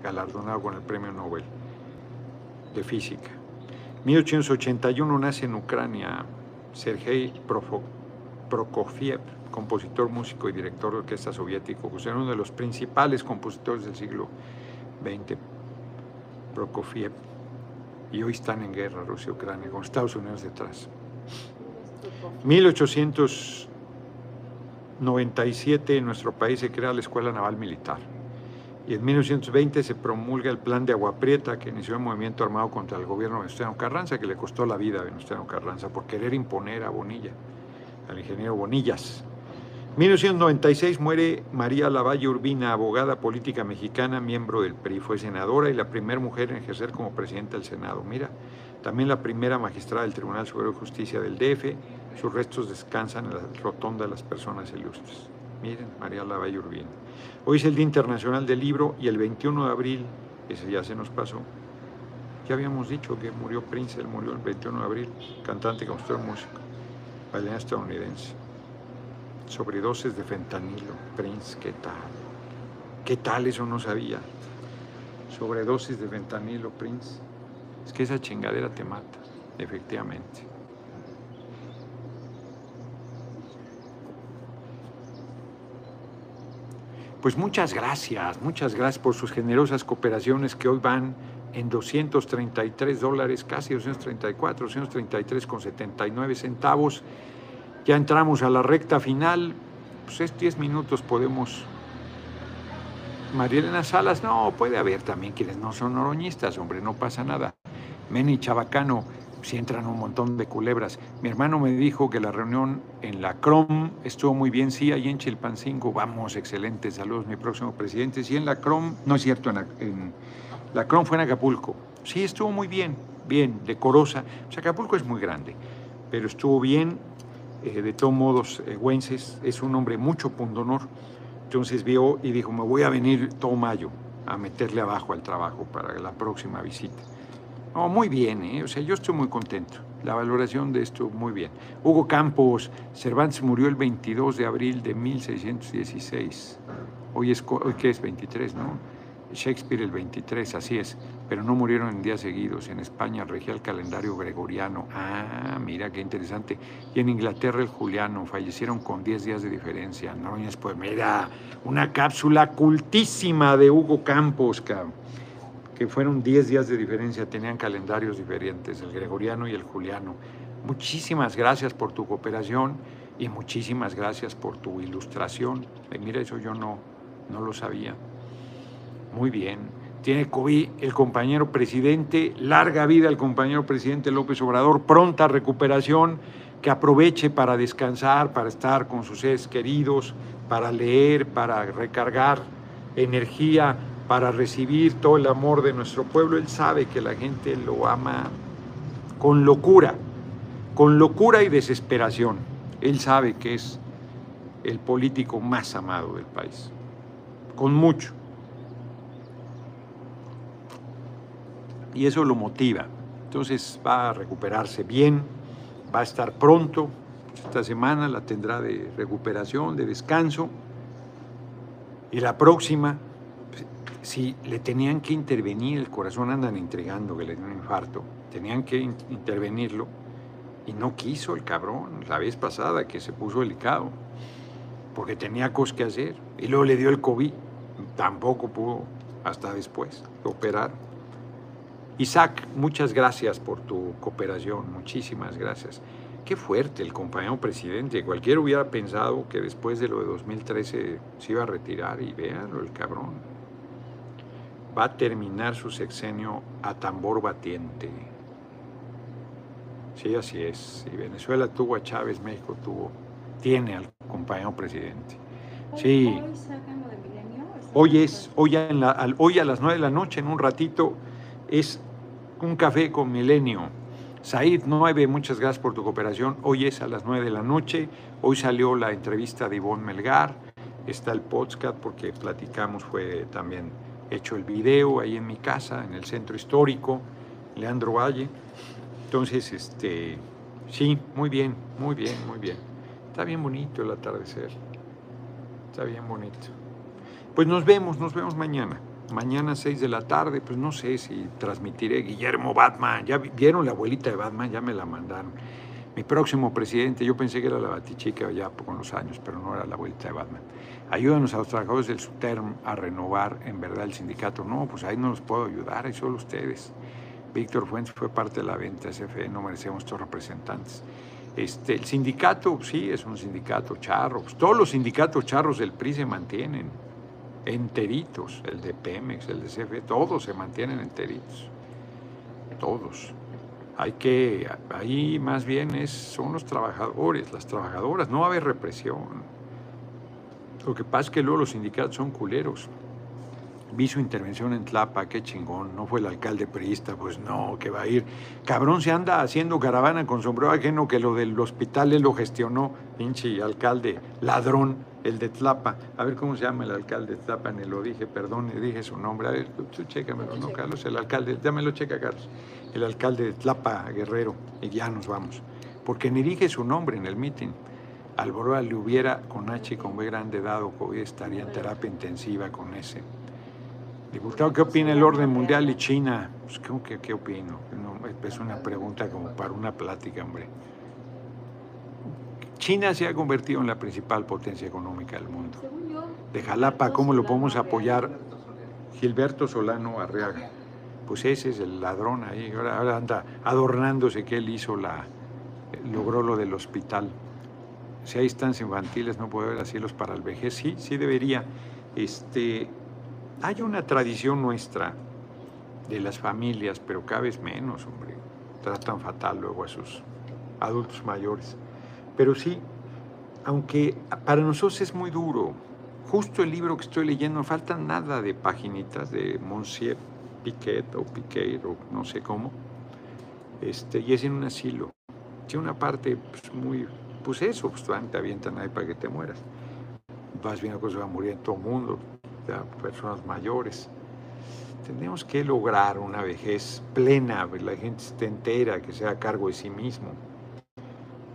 galardonado con el Premio Nobel de Física. 1881 nace en Ucrania Sergei Prokofiev, compositor, músico y director de orquesta soviético, que uno de los principales compositores del siglo XX. Prokofiev y hoy están en guerra Rusia y Ucrania, con Estados Unidos detrás. 1897 en nuestro país se crea la Escuela Naval Militar y en 1920 se promulga el plan de Agua Prieta que inició el movimiento armado contra el gobierno de Venustiano Carranza, que le costó la vida a Venustiano Carranza por querer imponer a Bonilla, al ingeniero Bonillas. 1996 muere María Lavalle Urbina, abogada política mexicana, miembro del PRI. Fue senadora y la primera mujer en ejercer como presidenta del Senado. Mira, también la primera magistrada del Tribunal Superior de Justicia del DF. Sus restos descansan en la rotonda de las personas ilustres. Miren, María Lavalle Urbina. Hoy es el Día Internacional del Libro y el 21 de abril, ese ya se nos pasó, ya habíamos dicho que murió Prince, él murió el 21 de abril, cantante, compositor, músico, bailarín estadounidense. Sobredosis de fentanilo. Prince, ¿qué tal? ¿Qué tal? Eso no sabía. Sobredosis de fentanilo, Prince. Es que esa chingadera te mata, efectivamente. Pues muchas gracias, muchas gracias por sus generosas cooperaciones que hoy van en 233 dólares, casi 234, 233 con 79 centavos. Ya entramos a la recta final, pues es 10 minutos podemos... María Salas, no, puede haber también quienes no son oroñistas, hombre, no pasa nada. Meni Chabacano, si entran un montón de culebras. Mi hermano me dijo que la reunión en la CROM estuvo muy bien, sí, ahí en Chilpancingo, vamos, excelentes, saludos, mi próximo presidente. Sí, en la CROM, no es cierto, en, la CROM fue en Acapulco. Sí, estuvo muy bien, bien, decorosa. O Acapulco es muy grande, pero estuvo bien. Eh, de todos modos, eh, es un hombre mucho pundonor. Entonces vio y dijo, me voy a venir todo mayo a meterle abajo al trabajo para la próxima visita. No, muy bien, ¿eh? o sea, yo estoy muy contento. La valoración de esto, muy bien. Hugo Campos, Cervantes murió el 22 de abril de 1616. Hoy es, hoy que es 23, ¿no? Shakespeare el 23, así es, pero no murieron en días seguidos. En España regía el calendario gregoriano. Ah, mira qué interesante. Y en Inglaterra el juliano. Fallecieron con 10 días de diferencia. No, pues mira, una cápsula cultísima de Hugo Campos, que fueron 10 días de diferencia. Tenían calendarios diferentes, el gregoriano y el juliano. Muchísimas gracias por tu cooperación y muchísimas gracias por tu ilustración. mira, eso yo no, no lo sabía. Muy bien. Tiene COVID el compañero presidente, larga vida el compañero presidente López Obrador, pronta recuperación, que aproveche para descansar, para estar con sus seres queridos, para leer, para recargar energía, para recibir todo el amor de nuestro pueblo. Él sabe que la gente lo ama con locura, con locura y desesperación. Él sabe que es el político más amado del país, con mucho. Y eso lo motiva. Entonces va a recuperarse bien, va a estar pronto, esta semana la tendrá de recuperación, de descanso, y la próxima, si le tenían que intervenir, el corazón andan entregando que le dio un infarto, tenían que intervenirlo, y no quiso el cabrón la vez pasada que se puso delicado, porque tenía cosas que hacer, y luego le dio el COVID, tampoco pudo hasta después operar. Isaac, muchas gracias por tu cooperación, muchísimas gracias. Qué fuerte el compañero presidente. Cualquiera hubiera pensado que después de lo de 2013 se iba a retirar y véanlo, el cabrón. Va a terminar su sexenio a tambor batiente. Sí, así es. Si Venezuela tuvo a Chávez, México tuvo, tiene al compañero presidente. Sí. Hoy es, hoy, hoy a las nueve de la noche, en un ratito, es un café con Milenio. Said 9, muchas gracias por tu cooperación. Hoy es a las 9 de la noche. Hoy salió la entrevista de Ivonne Melgar. Está el podcast porque platicamos, fue también hecho el video ahí en mi casa, en el centro histórico, Leandro Valle. Entonces, este, sí, muy bien, muy bien, muy bien. Está bien bonito el atardecer. Está bien bonito. Pues nos vemos, nos vemos mañana mañana 6 de la tarde, pues no sé si transmitiré Guillermo Batman. Ya vieron la abuelita de Batman, ya me la mandaron. Mi próximo presidente, yo pensé que era la Batichica ya con los años, pero no era la abuelita de Batman. Ayúdanos a los trabajadores del SUTERM a renovar en verdad el sindicato. No, pues ahí no los puedo ayudar, ahí solo ustedes. Víctor Fuentes fue parte de la venta SFE, no merecemos estos representantes. Este, el sindicato, sí, es un sindicato charro. Pues todos los sindicatos charros del PRI se mantienen enteritos, el de Pemex, el de CFE, todos se mantienen enteritos, todos. Hay que, ahí más bien es, son los trabajadores, las trabajadoras, no va a haber represión. Lo que pasa es que luego los sindicatos son culeros. Vi su intervención en Tlapa, qué chingón, no fue el alcalde priista, pues no, que va a ir. Cabrón se anda haciendo caravana con sombrero ajeno que lo del hospital él lo gestionó, pinche alcalde, ladrón el de Tlapa. A ver cómo se llama el alcalde de Tlapa, ni lo dije, perdón, ni dije su nombre. A ver, tú chécamelo, ¿no, Carlos? El alcalde, ya me lo checa, Carlos. El alcalde de Tlapa, Guerrero, y ya nos vamos. Porque ni dije su nombre en el mitin. Alborada le hubiera con H y con B grande dado COVID, estaría en terapia intensiva con ese. Diputado, ¿qué opina el orden mundial y China? Pues, ¿qué, qué opino? es una pregunta como para una plática, hombre. China se ha convertido en la principal potencia económica del mundo. De Jalapa, ¿cómo lo podemos apoyar? Gilberto Solano Arriaga. Pues ese es el ladrón ahí, ahora, anda adornándose que él hizo la, logró lo del hospital. Si hay estancias infantiles, no puede haber asilos para el vejez. Sí, sí debería. Este, hay una tradición nuestra de las familias, pero cada vez menos, hombre. Tratan fatal luego a sus adultos mayores. Pero sí, aunque para nosotros es muy duro, justo el libro que estoy leyendo, no falta nada de paginitas de Monsieur Piquet o Piquet o no sé cómo, este, y es en un asilo. Tiene una parte pues, muy, pues eso, pues te avientan ahí para que te mueras. Vas viendo que se va a morir en todo el mundo, ya, personas mayores. Tenemos que lograr una vejez plena, que la gente esté entera, que sea a cargo de sí mismo.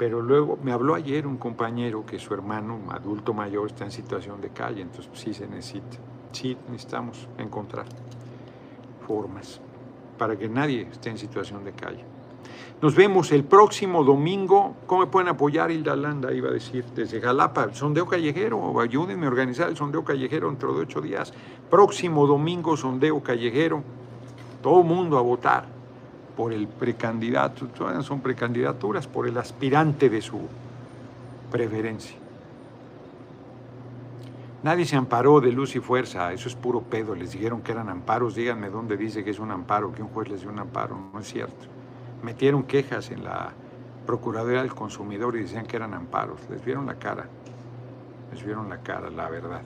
Pero luego me habló ayer un compañero que su hermano, adulto mayor, está en situación de calle, entonces pues, sí se necesita, sí necesitamos encontrar formas para que nadie esté en situación de calle. Nos vemos el próximo domingo. ¿Cómo me pueden apoyar? Hilda Landa iba a decir desde Jalapa, sondeo callejero. Ayúdenme a organizar el sondeo callejero dentro de ocho días. Próximo domingo, sondeo callejero. Todo mundo a votar por el precandidato, todavía son precandidaturas, por el aspirante de su preferencia. Nadie se amparó de luz y fuerza, eso es puro pedo. Les dijeron que eran amparos, díganme dónde dice que es un amparo, que un juez les dio un amparo, no es cierto. Metieron quejas en la Procuraduría del Consumidor y decían que eran amparos, les vieron la cara, les vieron la cara, la verdad.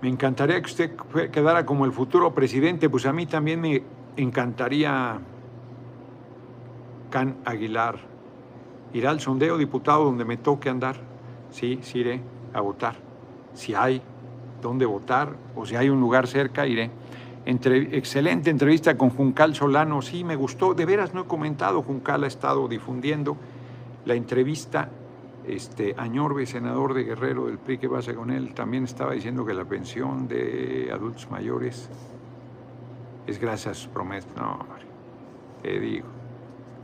Me encantaría que usted quedara como el futuro presidente, pues a mí también me encantaría Can Aguilar. Ir al sondeo, diputado, donde me toque andar. Sí, sí iré a votar. Si hay dónde votar o si hay un lugar cerca, iré. Excelente entrevista con Juncal Solano. Sí, me gustó. De veras no he comentado. Juncal ha estado difundiendo la entrevista. Este, Añorbe, senador de Guerrero del PRI, que pasa con él, también estaba diciendo que la pensión de adultos mayores es gracias a sus promesas. No, te digo.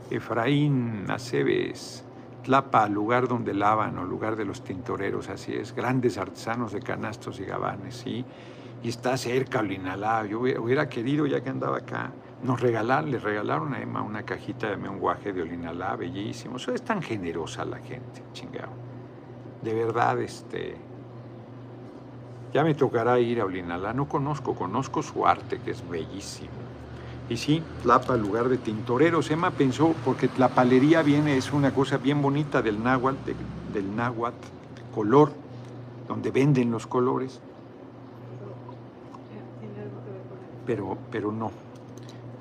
Efraín Aceves, Tlapa, lugar donde lavan o lugar de los tintoreros, así es. Grandes artesanos de canastos y gabanes, ¿sí? Y está cerca Olinalá. Yo hubiera querido, ya que andaba acá, nos regalaron, le regalaron a Emma una cajita de menguaje de Olinalá, bellísimo. Eso es tan generosa la gente, chingado. De verdad, este ya me tocará ir a Olinalá, no conozco, conozco su arte, que es bellísimo. Y sí, Tlapa, lugar de tintoreros. Emma pensó, porque la palería viene, es una cosa bien bonita del náhuatl, del náhuatl, color, donde venden los colores. Pero, pero no,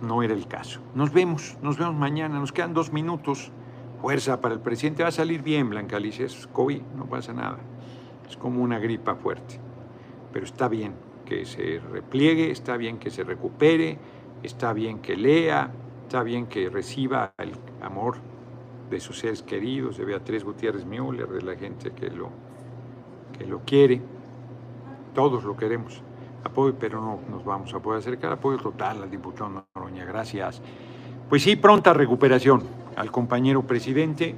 no era el caso. Nos vemos, nos vemos mañana, nos quedan dos minutos. Fuerza para el presidente, va a salir bien, Blanca Alicia, es COVID, no pasa nada. Es como una gripa fuerte pero está bien que se repliegue, está bien que se recupere, está bien que lea, está bien que reciba el amor de sus seres queridos, de Beatriz Gutiérrez Müller, de la gente que lo, que lo quiere. Todos lo queremos. Apoyo, pero no nos vamos a poder acercar. Apoyo total al diputado Noroña. Gracias. Pues sí, pronta recuperación al compañero presidente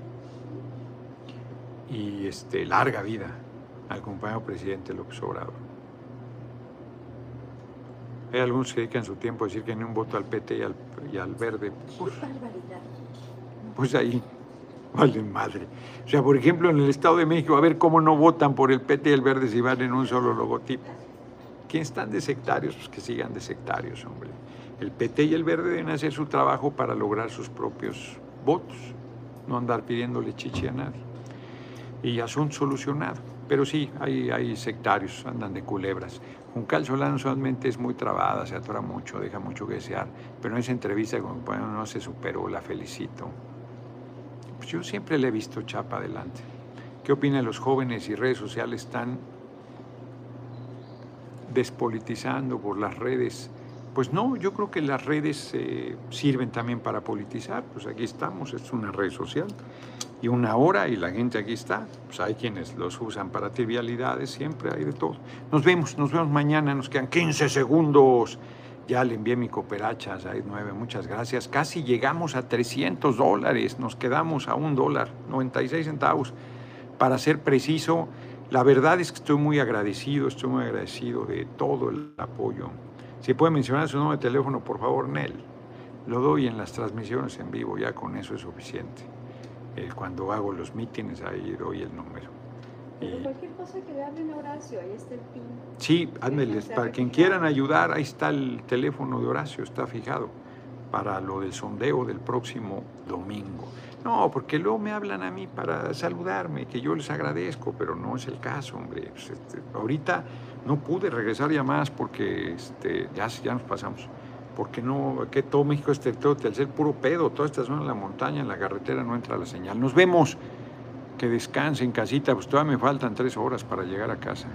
y este, larga vida al compañero presidente López Obrador. Hay algunos que dedican su tiempo a decir que ni un voto al PT y al, y al verde. Pues, pues ahí, vale madre. O sea, por ejemplo, en el Estado de México, a ver cómo no votan por el PT y el verde si van en un solo logotipo. ¿Quién están de sectarios? Pues que sigan de sectarios, hombre. El PT y el verde deben hacer su trabajo para lograr sus propios votos, no andar pidiéndole chichi a nadie. Y asunto solucionado. Pero sí, hay, hay sectarios, andan de culebras. Juncal Solano solamente es muy trabada, se atora mucho, deja mucho que desear, pero en esa entrevista con no se superó, la felicito. Pues yo siempre le he visto chapa adelante. ¿Qué opinan los jóvenes y redes sociales están despolitizando por las redes? Pues no, yo creo que las redes eh, sirven también para politizar, pues aquí estamos, es una red social. Y una hora y la gente aquí está. Pues hay quienes los usan para trivialidades, siempre hay de todo. Nos vemos, nos vemos mañana, nos quedan 15 segundos. Ya le envié mi cooperacha a nueve, muchas gracias. Casi llegamos a 300 dólares, nos quedamos a un dólar, 96 centavos. Para ser preciso, la verdad es que estoy muy agradecido, estoy muy agradecido de todo el apoyo. Si puede mencionar su número de teléfono, por favor, Nel. Lo doy en las transmisiones en vivo, ya con eso es suficiente. Eh, cuando hago los mítines, ahí doy el número. Pero cualquier cosa que le hablen a Horacio, ahí está el PIN. Sí, ándeles, para quien quieran ayudar, ahí está el teléfono de Horacio, está fijado, para lo del sondeo del próximo domingo. No, porque luego me hablan a mí para saludarme, que yo les agradezco, pero no es el caso, hombre. Pues, este, ahorita no pude regresar llamadas porque este, ya, ya nos pasamos porque no, que todo México es territorio de ser puro pedo, toda esta zona en la montaña, en la carretera no entra la señal. Nos vemos, que descansen casita, pues todavía me faltan tres horas para llegar a casa.